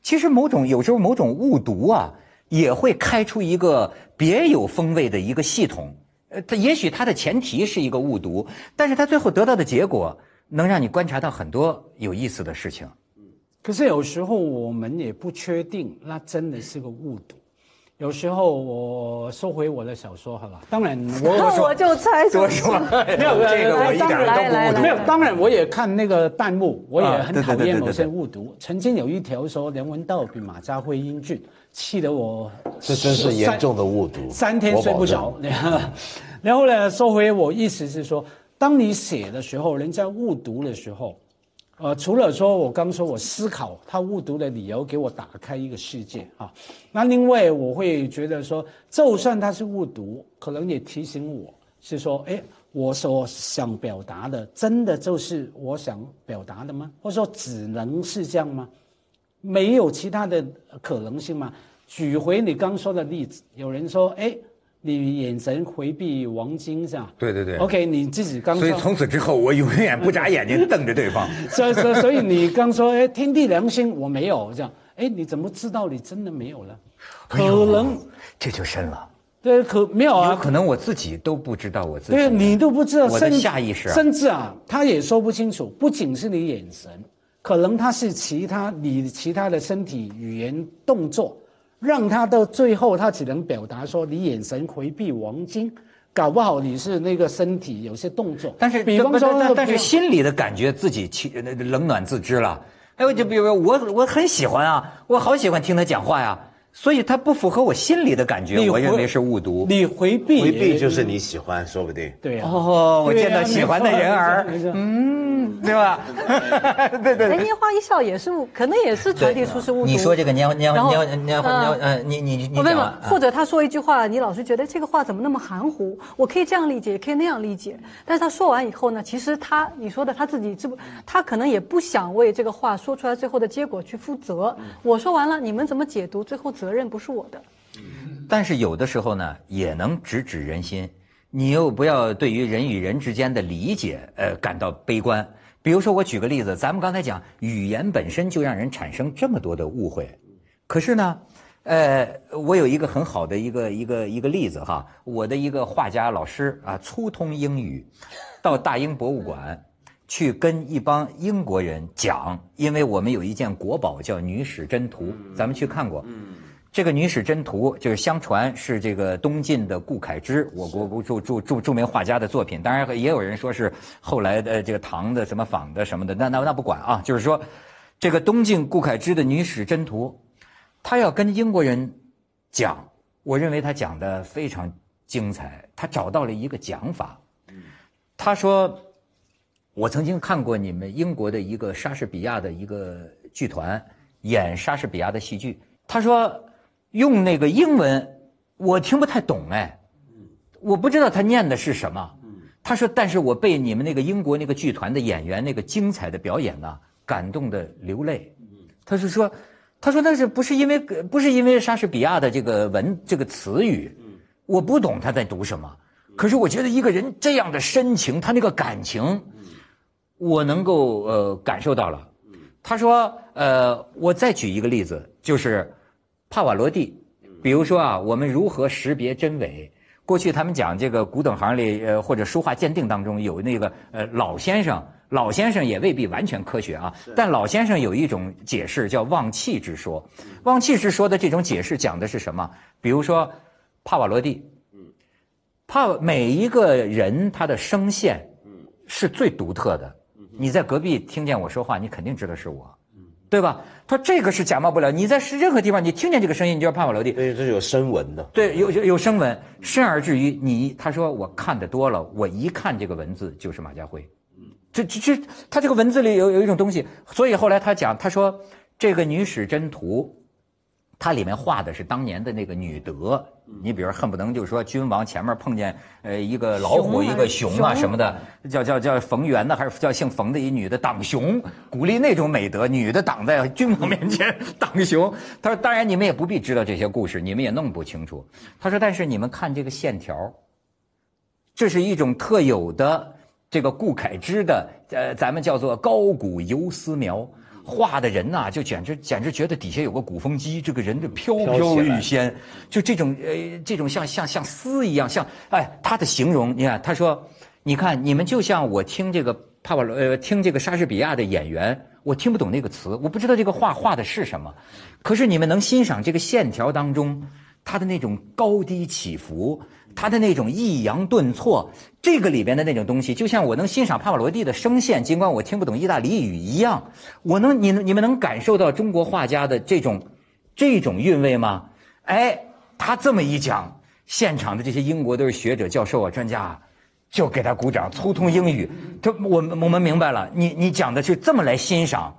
其实某种有时候某种误读啊，也会开出一个别有风味的一个系统。呃，它也许它的前提是一个误读，但是它最后得到的结果能让你观察到很多有意思的事情。可是有时候我们也不确定，那真的是个误读。有时候我收回我的小说，好吧？当然，我我就猜说 实话，没有这个我一点都不。没有，当然我也看那个弹幕，我也很讨厌某些误读。曾经有一条说梁文道比马家辉英俊，气得我这真是严重的误读，三天睡不着。然后呢，收回我意思是说，当你写的时候，人家误读的时候。呃，除了说我刚说我思考他误读的理由，给我打开一个世界啊，那另外我会觉得说，就算他是误读，可能也提醒我是说，哎，我所想表达的真的就是我想表达的吗？或者说只能是这样吗？没有其他的可能性吗？举回你刚说的例子，有人说，哎。你眼神回避王晶是吧？对对对。OK，你自己刚。所以从此之后，我永远不眨眼睛瞪着对方。所以所以所以你刚说，哎，天地良心，我没有这样。哎，你怎么知道你真的没有了？可能这就深了。对，可没有有啊，可能我自己都不知道我自己。对你都不知道，我的下意识啊甚至啊，他也说不清楚，不仅是你眼神，可能他是其他你其他的身体语言动作，让他到最后他只能表达说你眼神回避王晶，搞不好你是那个身体有些动作，但是比方说那个但但是心里的感觉自己冷暖自知了。哎，我就比如说我我很喜欢啊，我好喜欢听他讲话呀，所以它不符合我心里的感觉，我认为是误读。你回避回避就是你喜欢，说不定。对啊，哦，我见到喜欢的人儿，嗯，对吧？对 对。拈花一笑也是误，可能也是传递出是误读。你说这个拈拈然后拈拈花嗯你你你我问问讲完，或者他说一句话，你老是觉得这个话怎么那么含糊？我可以这样理解，也可以那样理解。但是他说完以后呢，其实他你说的他自己这不，他可能也不想为这个话说出来最后的结果去负责。我说完了，你们怎么解读？最后责任不是我的。但是有的时候呢，也能直指人心。你又不要对于人与人之间的理解，呃，感到悲观。比如说，我举个例子，咱们刚才讲，语言本身就让人产生这么多的误会。可是呢，呃，我有一个很好的一个一个一个例子哈，我的一个画家老师啊，粗通英语，到大英博物馆去跟一帮英国人讲，因为我们有一件国宝叫《女史箴图》，咱们去看过。这个《女史箴图》就是相传是这个东晋的顾恺之，我国著著著著名画家的作品。当然也有人说是后来的这个唐的什么仿的什么的，那那那不管啊，就是说这个东晋顾恺之的《女史箴图》，他要跟英国人讲，我认为他讲的非常精彩，他找到了一个讲法。他说：“我曾经看过你们英国的一个莎士比亚的一个剧团演莎士比亚的戏剧。”他说：“用那个英文，我听不太懂哎，我不知道他念的是什么。”他说：“但是我被你们那个英国那个剧团的演员那个精彩的表演呢，感动的流泪。”他是说，他说那是不是因为不是因为莎士比亚的这个文这个词语，我不懂他在读什么，可是我觉得一个人这样的深情，他那个感情，我能够呃感受到了。他说呃，我再举一个例子，就是帕瓦罗蒂，比如说啊，我们如何识别真伪？过去他们讲这个古董行里，呃，或者书画鉴定当中有那个呃老先生，老先生也未必完全科学啊，但老先生有一种解释叫望气之说。望气之说的这种解释讲的是什么？比如说帕瓦罗蒂，嗯帕每一个人他的声线嗯是最独特的。你在隔壁听见我说话，你肯定知道是我，对吧？他说这个是假冒不了。你在任何地方，你听见这个声音，你就要帕瓦罗蒂。因为这是有声纹的。对，有有有声纹，甚而至于你，他说我看的多了，我一看这个文字就是马家辉，这这这，他这个文字里有有一种东西，所以后来他讲，他说这个《女史箴图》，它里面画的是当年的那个女德，你比如恨不能就是说君王前面碰见呃一个老虎一个熊啊什么的，叫叫叫冯源呢，还是叫姓冯的一女的挡熊，鼓励那种美德，女的挡在君王面前 挡熊。他说，当然你们也不必知道这些故事，你们也弄不清楚。他说，但是你们看这个线条，这是一种特有的这个顾恺之的，呃，咱们叫做高古游丝描。画的人呐、就简直简直觉得底下有个鼓风机，这个人就飘飘欲仙，就这种呃，这种像像像丝一样，像哎，他的形容，你看，他说，你看你们就像我听这个帕瓦罗呃，听这个莎士比亚的演员，我听不懂那个词，我不知道这个画画的是什么，可是你们能欣赏这个线条当中它的那种高低起伏，他的那种抑扬顿挫，这个里边的那种东西，就像我能欣赏帕瓦罗蒂的声线，尽管我听不懂意大利语一样，我能你你们能感受到中国画家的这种 这种韵味吗？哎，他这么一讲，现场的这些英国都是学者、教授啊、专家啊，就给他鼓掌，粗通英语。他我们我们明白了，你你讲的是这么来欣赏。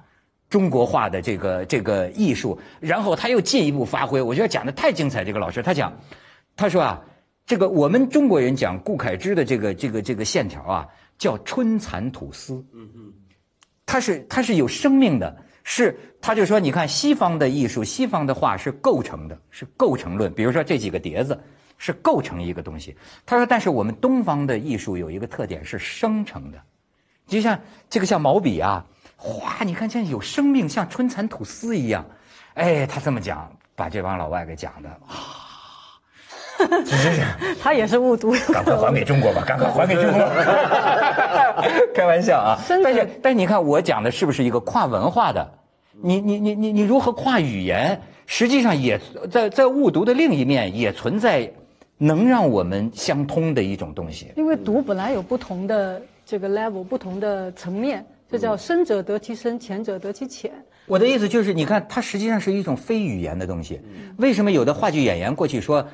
中国画的这个这个艺术，然后他又进一步发挥，我觉得讲的太精彩。这个老师他讲，他说啊，这个我们中国人讲顾恺之的这个这个这个线条啊，叫春蚕吐丝。嗯嗯，它是它是有生命的，是他就说，你看西方的艺术，西方的画是构成的，是构成论。比如说这几个碟子是构成一个东西。他说，但是我们东方的艺术有一个特点是生成的，就像这个像毛笔啊。哗！你看，像有生命，像春蚕吐丝一样。哎，他这么讲，把这帮老外给讲的啊，他也是误读。赶快还给中国吧，赶快还给中国。开玩笑啊，真的但是但是你看我讲的是不是一个跨文化的？你你你你你如何跨语言？实际上也在在误读的另一面也存在能让我们相通的一种东西。因为读本来有不同的这个 level，不同的层面，这叫深者得其深，浅者得其浅。我的意思就是，你看，它实际上是一种非语言的东西。为什么有的话剧演员过去说，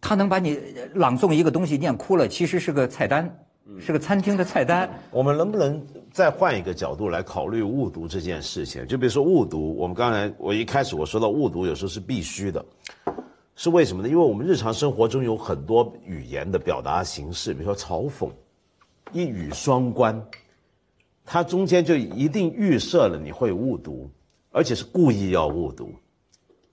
他能把你朗诵一个东西念哭了，其实是个菜单，是个餐厅的菜单。我们能不能再换一个角度来考虑误读这件事情？就比如说误读，我们刚才我一开始我说到误读有时候是必须的，是为什么呢？因为我们日常生活中有很多语言的表达形式，比如说嘲讽，一语双关，它中间就一定预设了你会误读，而且是故意要误读。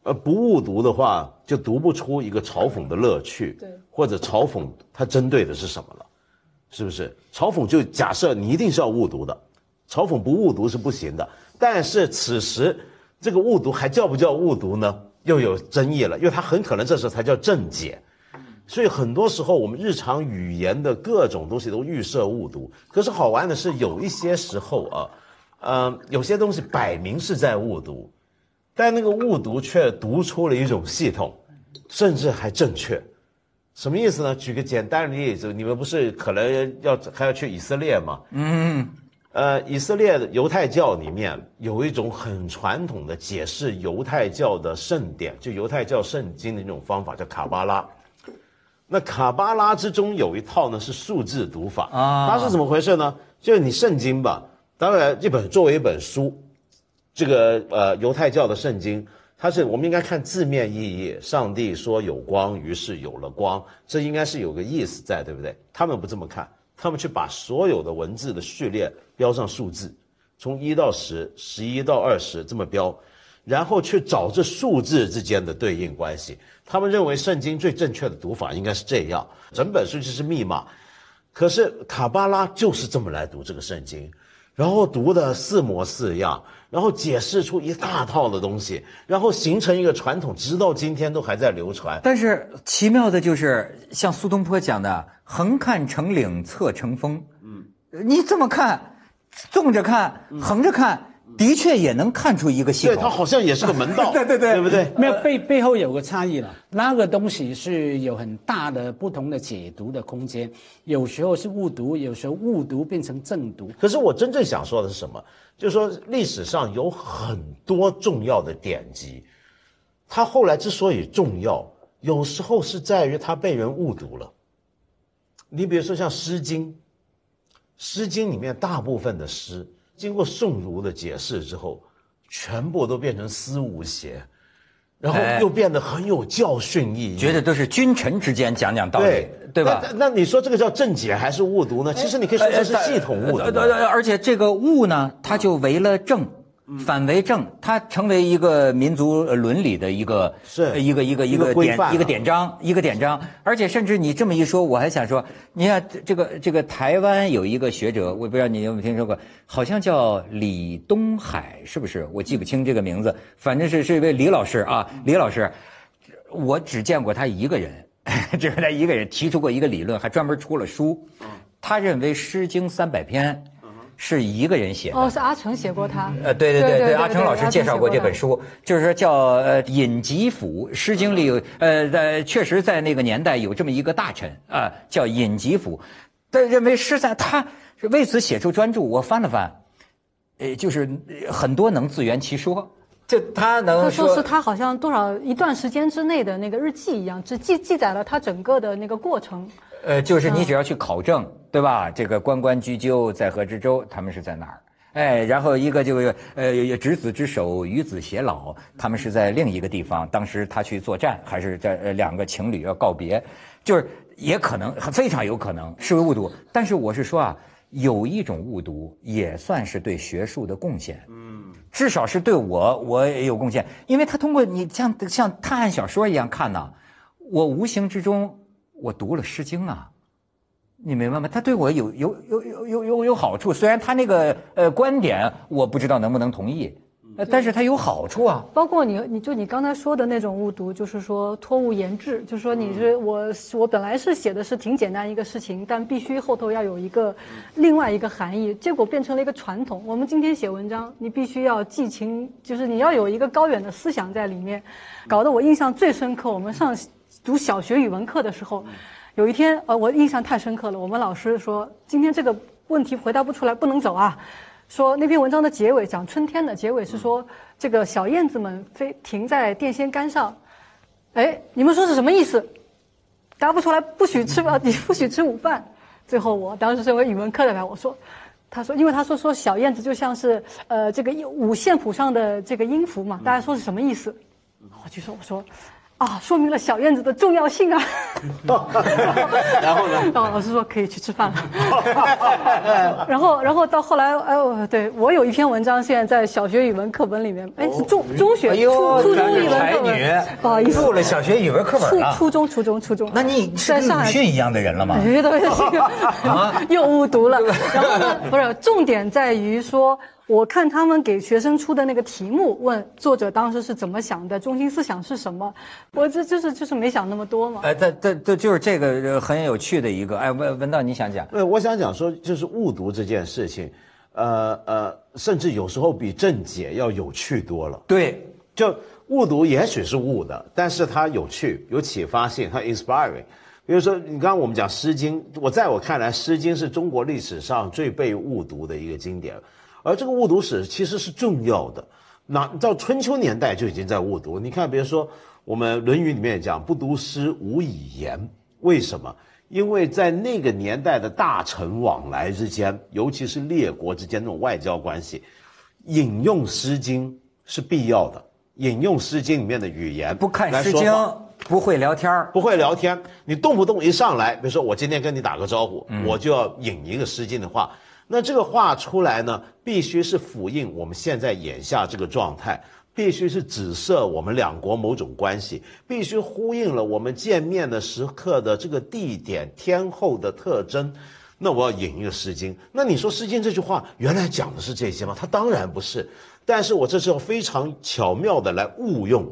而不误读的话，就读不出一个嘲讽的乐趣，对或者嘲讽它针对的是什么了。是不是？嘲讽就假设你一定是要误读的，嘲讽不误读是不行的。但是此时这个误读还叫不叫误读呢？又有争议了，因为它很可能这时候才叫正解。所以很多时候我们日常语言的各种东西都预设误读。可是好玩的是，有一些时候啊，呃，有些东西摆明是在误读，但那个误读却读出了一种系统，甚至还正确。什么意思呢？举个简单的例子，你们不是可能要还要去以色列吗？嗯，呃，以色列的犹太教里面有一种很传统的解释犹太教的圣典，就犹太教圣经的那种方法，叫卡巴拉。那卡巴拉之中有一套呢是数字读法啊它是怎么回事呢？就是你圣经吧，当然这本作为一本书，这个呃犹太教的圣经，它是我们应该看字面意义。上帝说有光，于是有了光，这应该是有个意思在，对不对？他们不这么看，他们去把所有的文字的序列标上数字，从一到十，十一到二十这么标，然后去找这数字之间的对应关系。他们认为圣经最正确的读法应该是这样，整本书就是密码。可是卡巴拉就是这么来读这个圣经，然后读的似模似样，然后解释出一大套的东西，然后形成一个传统，直到今天都还在流传。但是奇妙的就是，像苏东坡讲的“横看成岭侧成峰”，嗯，你这么看，纵着看，横着看，的确也能看出一个系对，统。它好像也是个门道，对对对对不对？没有背背后有个差异了，那个东西是有很大的不同的解读的空间，有时候是误读，有时候误读变成正读。可是我真正想说的是什么？就是说历史上有很多重要的典籍，它后来之所以重要，有时候是在于它被人误读了。你比如说像《诗经》，《诗经》里面大部分的诗，经过宋儒的解释之后，全部都变成思无邪，然后哎又变得很有教训意义。觉得都是君臣之间讲讲道理，对吧？那那那你说这个叫正解还是误读呢？其实你可以说这是系统误读。呃呃呃而且这个误呢，它就为了正，反为正，它成为一个民族呃伦理的一个是呃一个一个一一个典一个典章，一个典章。而且甚至你这么一说，我还想说，你看这这个这个台湾有一个学者，我不知道你有没有听说过，好像叫李东海，是不是？我记不清这个名字，反正是是一位李老师啊，李老师。我只见过他一个人，只是他一个人提出过一个理论，还专门出了书。他认为《诗经》三百篇是一个人写的。哦，是阿成写过他。呃，对对对对，阿成老师介绍过这本书，就是说叫呃《尹吉甫》，《诗经》里有呃在确实在那个年代有这么一个大臣啊、叫尹吉甫，他认为诗在他为此写出专著。我翻了翻，呃，就是呃很多能自圆其说，就他能他说是他好像多少一段时间之内的那个日记一样，只记记载了他整个的那个过程。呃，就是你只要去考证，对吧？这个关关雎鸠，在河之洲，他们是在哪儿？哎，然后一个这个呃执子之手，与子偕老，他们是在另一个地方。当时他去作战，还是在呃两个情侣要告别，就是也可能非常有可能是误读。但是我是说啊，有一种误读也算是对学术的贡献。嗯，至少是对我我也有贡献，因为他通过你像像探案小说一样看呢，我无形之中我读了《诗经》啊。你明白吗？他对我有有有有有有有好处，虽然他那个呃观点我不知道能不能同意，呃但是他有好处啊。包括你，你就你刚才说的那种误读，就是说托物言志，就是说你是我我本来是写的是挺简单一个事情，但必须后头要有一个另外一个含义，结果变成了一个传统。我们今天写文章，你必须要寄情，就是你要有一个高远的思想在里面，搞得我印象最深刻。我们上读小学语文课的时候，有一天呃，我印象太深刻了，我们老师说今天这个问题回答不出来不能走啊。说那篇文章的结尾讲春天的结尾是说这个小燕子们飞停在电线杆上，哎，你们说是什么意思？答不出来不许吃吧，你不许吃午饭。最后我当时身为语文课代表，我说，他说因为他说说小燕子就像是呃这个五线谱上的这个音符嘛，大家说是什么意思？我就说我说。啊，说明了小燕子的重要性啊！然后呢？然后老师说可以去吃饭了。然后，然后到后来，哎呦，对我有一篇文章，现在在小学语文课本里面，哎，是中中学、初初中语文课本，不好意思，入了小学语文课本初初中、初中、初中。那你是跟鲁迅一样的人了吗？哎，对对，又误读了。然后呢，不是，重点在于说。我看他们给学生出的那个题目，问作者当时是怎么想的，中心思想是什么？我这就是就是没想那么多嘛。哎，这这这就是这个很有趣的一个。哎，文文道，你想讲？呃，我想讲说，就是误读这件事情，呃呃，甚至有时候比正解要有趣多了。对，就误读也许是误的，但是它有趣、有启发性，它 inspiring。比如说，你刚刚我们讲《诗经》，我在我看来，《诗经》是中国历史上最被误读的一个经典。而这个误读史其实是重要的，那到春秋年代就已经在误读。你看，比如说我们《论语》里面讲“不读诗，无以言”，为什么？因为在那个年代的大臣往来之间，尤其是列国之间那种外交关系，引用《诗经》是必要的。引用《诗经》里面的语言，不看《诗经》不会聊天不会聊天。你动不动一上来，比如说我今天跟你打个招呼，我就要引一个《诗经》的话。那这个话出来呢，必须是复印我们现在眼下这个状态，必须是指涉我们两国某种关系，必须呼应了我们见面的时刻的这个地点、天候的特征。那我要引一个《诗经》，那你说《诗经》这句话原来讲的是这些吗？它当然不是。但是我这是要非常巧妙的来误用《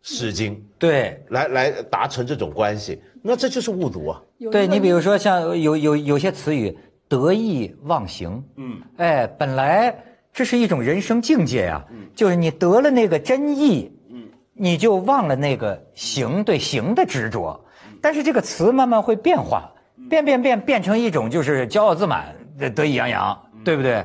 诗经》，对，来来达成这种关系。那这就是误读啊。对你比如说像有有有些词语。得意忘形，嗯，哎，本来这是一种人生境界呀，嗯，就是你得了那个真意，嗯，你就忘了那个形对形的执着，但是这个词慢慢会变化，变变变变成一种就是骄傲自满的得意洋洋，对不对？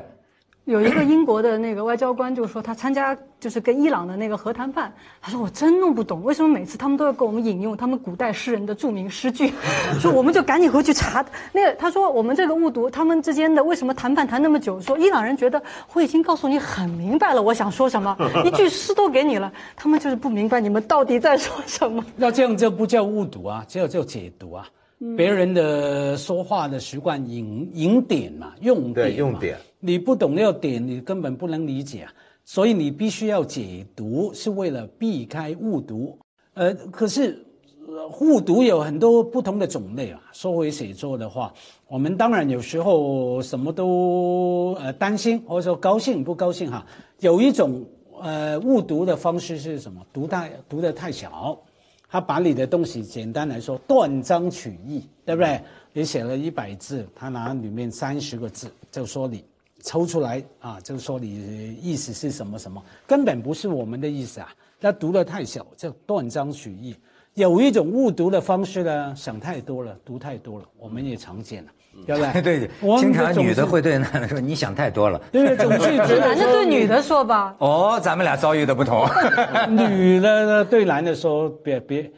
有一个英国的那个外交官就说，他参加就是跟伊朗的那个核谈判，他说我真弄不懂，为什么每次他们都要给我们引用他们古代诗 人的著名诗句，说我们就赶紧回去查。那个他说我们这个误读，他们之间的为什么谈判谈那么久？说伊朗人觉得我已经告诉你很明白了，我想说什么，一句诗都给你了，他们就是不明白你们到底在说什么。那这样就不叫误读啊，这叫解读啊。别人的说话的习惯引引点嘛，用点用点。你不懂那个点，你根本不能理解啊。所以你必须要解读，是为了避开误读。呃，可是误读有很多不同的种类啊。说回写作的话，我们当然有时候什么都呃担心，或者说高兴不高兴哈。有一种呃误读的方式是什么？读太读的太小。他把你的东西简单来说断章取义，对不对？你写了一百字，他拿里面三十个字就说你抽出来啊，就说你意思是什么什么，根本不是我们的意思啊。他读的太小，就断章取义。有一种误读的方式呢，想太多了，读太多了，我们也常见了。对不对？对，经常女的会对男的说：“你想太多了。”对，总是男的对女的说吧。哦，咱们俩遭遇的不同。女的对男的说：“别别，别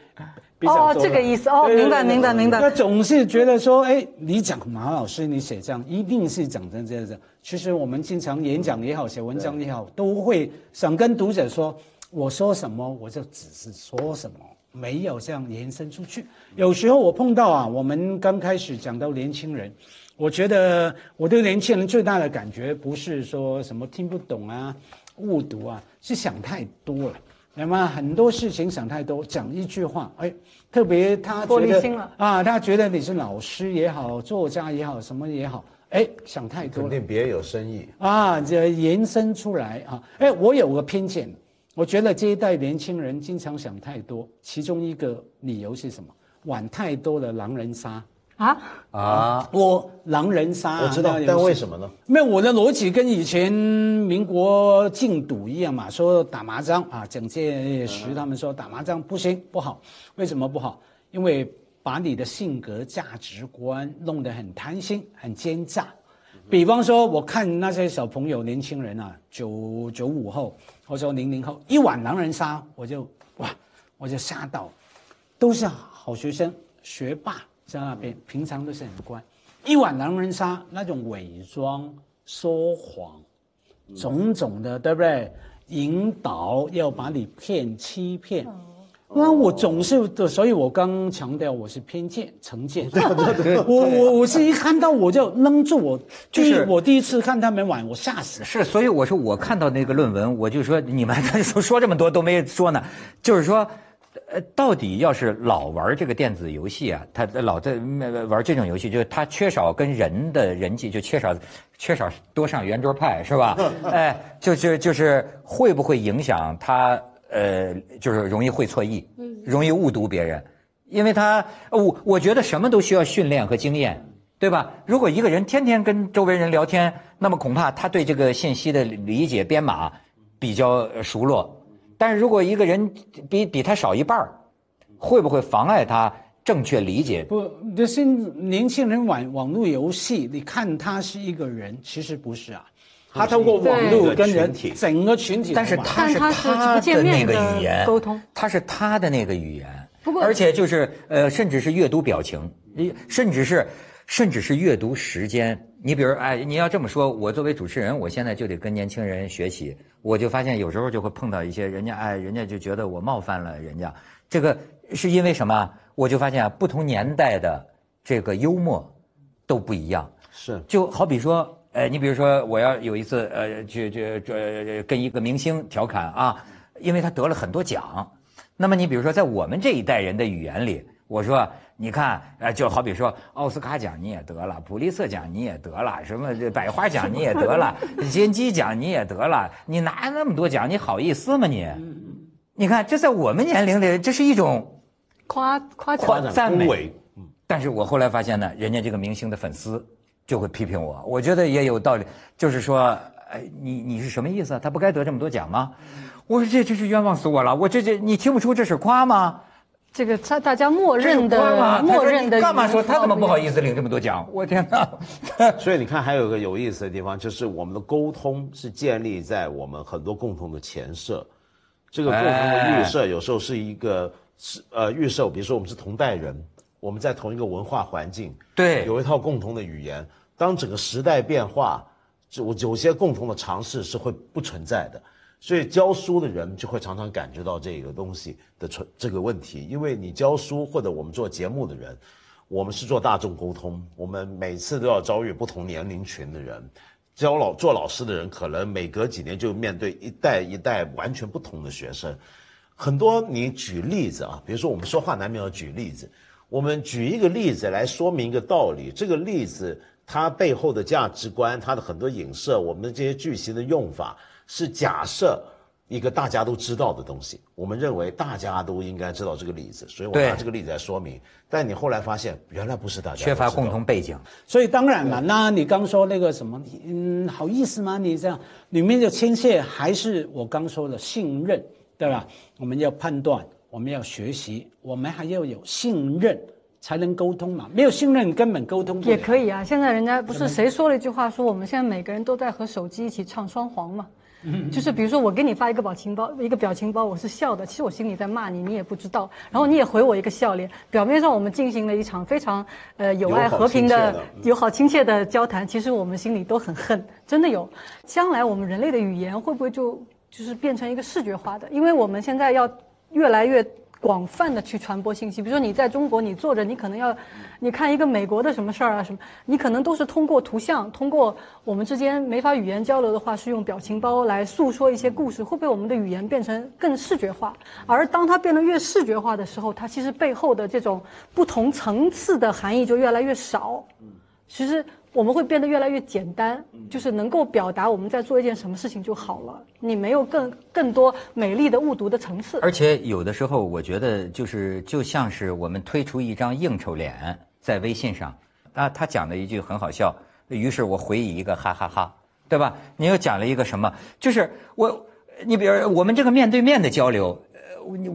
哦，这个意思哦，明白明白明白。那总是觉得说：“哎，你讲马老师，你写这样一定是讲成这样子。”其实我们经常演讲也好，写文章也好，都会想跟读者说：“我说什么，我就只是说什么。”没有这样延伸出去。有时候我碰到啊，我们刚开始讲到年轻人，我觉得我对年轻人最大的感觉不是说什么听不懂啊、误读啊，是想太多了。那么很多事情想太多，讲一句话，哎，特别他觉得啊，他觉得你是老师也好，作家也好，什么也好，哎，想太多了肯定别有深意。啊，这延伸出来啊，哎，我有个偏见，我觉得这一代年轻人经常想太多，其中一个理由是什么？玩太多的狼人杀。啊，啊，我狼人杀啊、我知道但为什么呢？没有，我的逻辑跟以前民国禁赌一样嘛，说打麻将啊，蒋介石他们说打麻将不行不好，为什么不好？因为把你的性格价值观弄得很贪心、很奸诈。比方说，我看那些小朋友、年轻人啊，九九五后或者说零零后，一碗狼人杀，我就哇，我就吓到，都是好学生、学霸在那边，平常都是很乖。一碗狼人杀那种伪装、说谎，种种的，对不对？引导要把你骗、欺骗。那我总是的，所以我刚强调我是偏见、成见。我我我是一看到我就愣住，我就是我第一次看他们玩，我吓死了。是，所以我说我看到那个论文，我就说你们还说说这么多都没说呢，就是说。呃，到底要是老玩这个电子游戏啊，他老在呃玩这种游戏，就是他缺少跟人的人际，就缺少缺少多上圆桌派，是吧？哎，就是就是会不会影响他？呃，就是容易会错意，容易误读别人，因为他我我觉得什么都需要训练和经验，对吧？如果一个人天天跟周围人聊天，那么恐怕他对这个信息的理解编码比较呃熟络。但是如果一个人比比他少一半儿会不会妨碍他正确理解？不，就是年轻人玩网络游戏，你看他是一个人，其实不是啊。他通过网络跟人体整个群体，但是他是但他是他的那个语言沟通，他是他的那个语言。不过而且就是呃，甚至是阅读表情，你甚至是甚至是阅读时间。你比如哎，你要这么说，我作为主持人，我现在就得跟年轻人学习。我就发现有时候就会碰到一些人家哎，人家就觉得我冒犯了人家，这个是因为什么？我就发现啊，不同年代的这个幽默都不一样。是就好比说，呃，你比如说，我要有一次，呃，去去呃，跟一个明星调侃啊，因为他得了很多奖。那么你比如说，在我们这一代人的语言里，我说，你看，呃，就好比说，奥斯卡奖你也得了，普利策奖你也得了，什么这百花奖你也得了，金鸡奖你也得了，你拿那么多奖，你好意思吗你？你看，这在我们年龄里，这是一种夸夸奖夸夸赞美。但是我后来发现呢，人家这个明星的粉丝就会批评我，我觉得也有道理，就是说，哎，你你是什么意思啊？他不该得这么多奖吗？我说这真是冤枉死我了！我这这你听不出这是夸吗？这个他大家默认？的默认的你干嘛说他怎么不好意思？思领这么多奖？我天哪！所以你看，还有一个有意思的地方，就是我们的沟通是建立在我们很多共同的前设。这个共同的预设有时候是一个是呃预设，比如说我们是同代人，我们在同一个文化环境，对有一套共同的语言。当整个时代变化，就有些共同的尝试是会不存在的。所以教书的人就会常常感觉到这个东西的存这个问题，因为你教书或者我们做节目的人，我们是做大众沟通，我们每次都要遭遇不同年龄群的人。教老做老师的人，可能每隔几年就面对一代一代完全不同的学生。很多你举例子啊，比如说我们说话难免要举例子，我们举一个例子来说明一个道理，这个例子它背后的价值观，它的很多影射，我们的这些句型的用法是假设一个大家都知道的东西，我们认为大家都应该知道这个例子，所以我拿这个例子来说明。但你后来发现，原来不是大家缺乏共同背景，所以当然了，那你刚说那个什么，嗯，好意思吗？你这样里面的牵涉还是我刚说的信任，对吧？我们要判断，我们要学习，我们还要有信任才能沟通嘛。没有信任根本沟通不了。也可以啊，现在人家不是谁说了一句话，说我们现在每个人都在和手机一起唱双簧嘛。就是比如说我给你发一个表情包，一个表情包，我是笑的，其实我心里在骂你，你也不知道，然后你也回我一个笑脸，表面上我们进行了一场非常呃友爱和平的友好亲切的交谈，其实我们心里都很恨，真的有。将来我们人类的语言会不会就就是变成一个视觉化的？因为我们现在要越来越广泛的去传播信息。比如说你在中国，你坐着，你可能要，你看一个美国的什么事儿啊什么，你可能都是通过图像，通过我们之间没法语言交流的话，是用表情包来诉说一些故事。会被我们的语言变成更视觉化？而当它变得越视觉化的时候，它其实背后的这种不同层次的含义就越来越少。其实我们会变得越来越简单，就是能够表达我们在做一件什么事情就好了。你没有更更多美丽的误读的层次。而且有的时候，我觉得就是就像是我们推出一张应酬脸在微信上，啊，他讲了一句很好笑，于是我回以一个哈哈哈，对吧？你又讲了一个什么？就是我，你比如我们这个面对面的交流。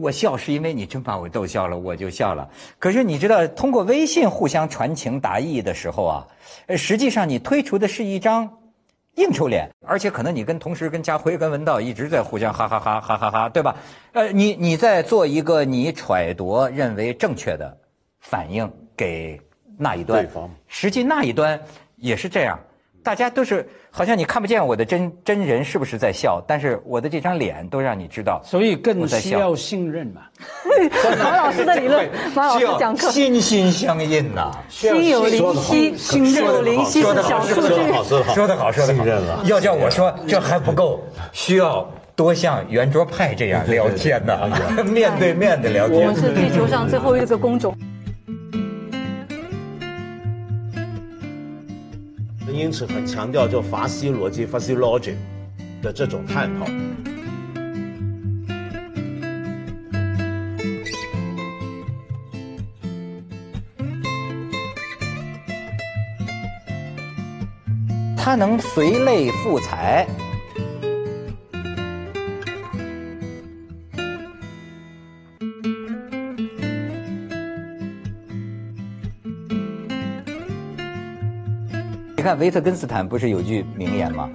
我笑是因为你真把我逗笑了，我就笑了。可是你知道，通过微信互相传情达意的时候啊，呃，实际上你推出的是一张应酬脸，而且可能你跟同时跟家辉、跟文道一直在互相哈哈哈哈哈哈，对吧？呃，你你在做一个你揣度认为正确的反应给那一端，实际那一端也是这样。大家都是好像你看不见我的真真人是不是在笑，但是我的这张脸都让你知道，所以更需要信任嘛。马老师的理论，马老师讲课，心心相印呐，心有灵犀，心有灵犀是小数据，说得好，说得好，要叫我说这还不够，需要多像圆桌派这样聊天呐，面对面的聊天。我们是地球上最后一个工种。因此，很强调就法西逻辑法西逻辑的这种探讨。他能随类赋彩。你看维特根斯坦不是有句名言吗？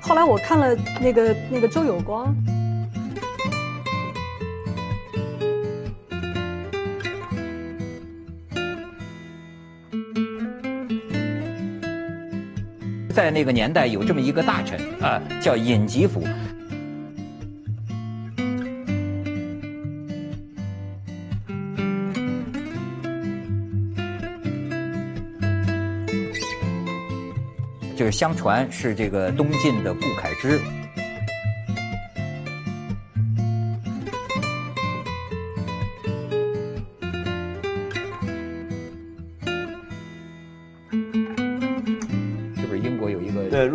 后来我看了那个那个周有光。在那个年代，有这么一个大臣啊，叫尹吉甫。就是相传是这个东晋的顾恺之。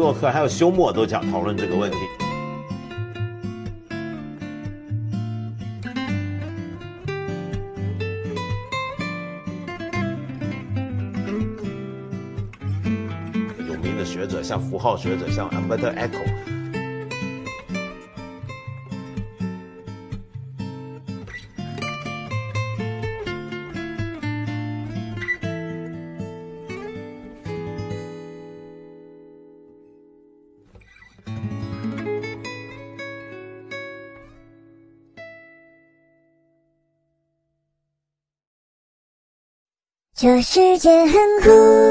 洛克还有休谟都讲讨论这个问题。有名的学者，像符号学者，像 Umberto Eco。这世界很酷。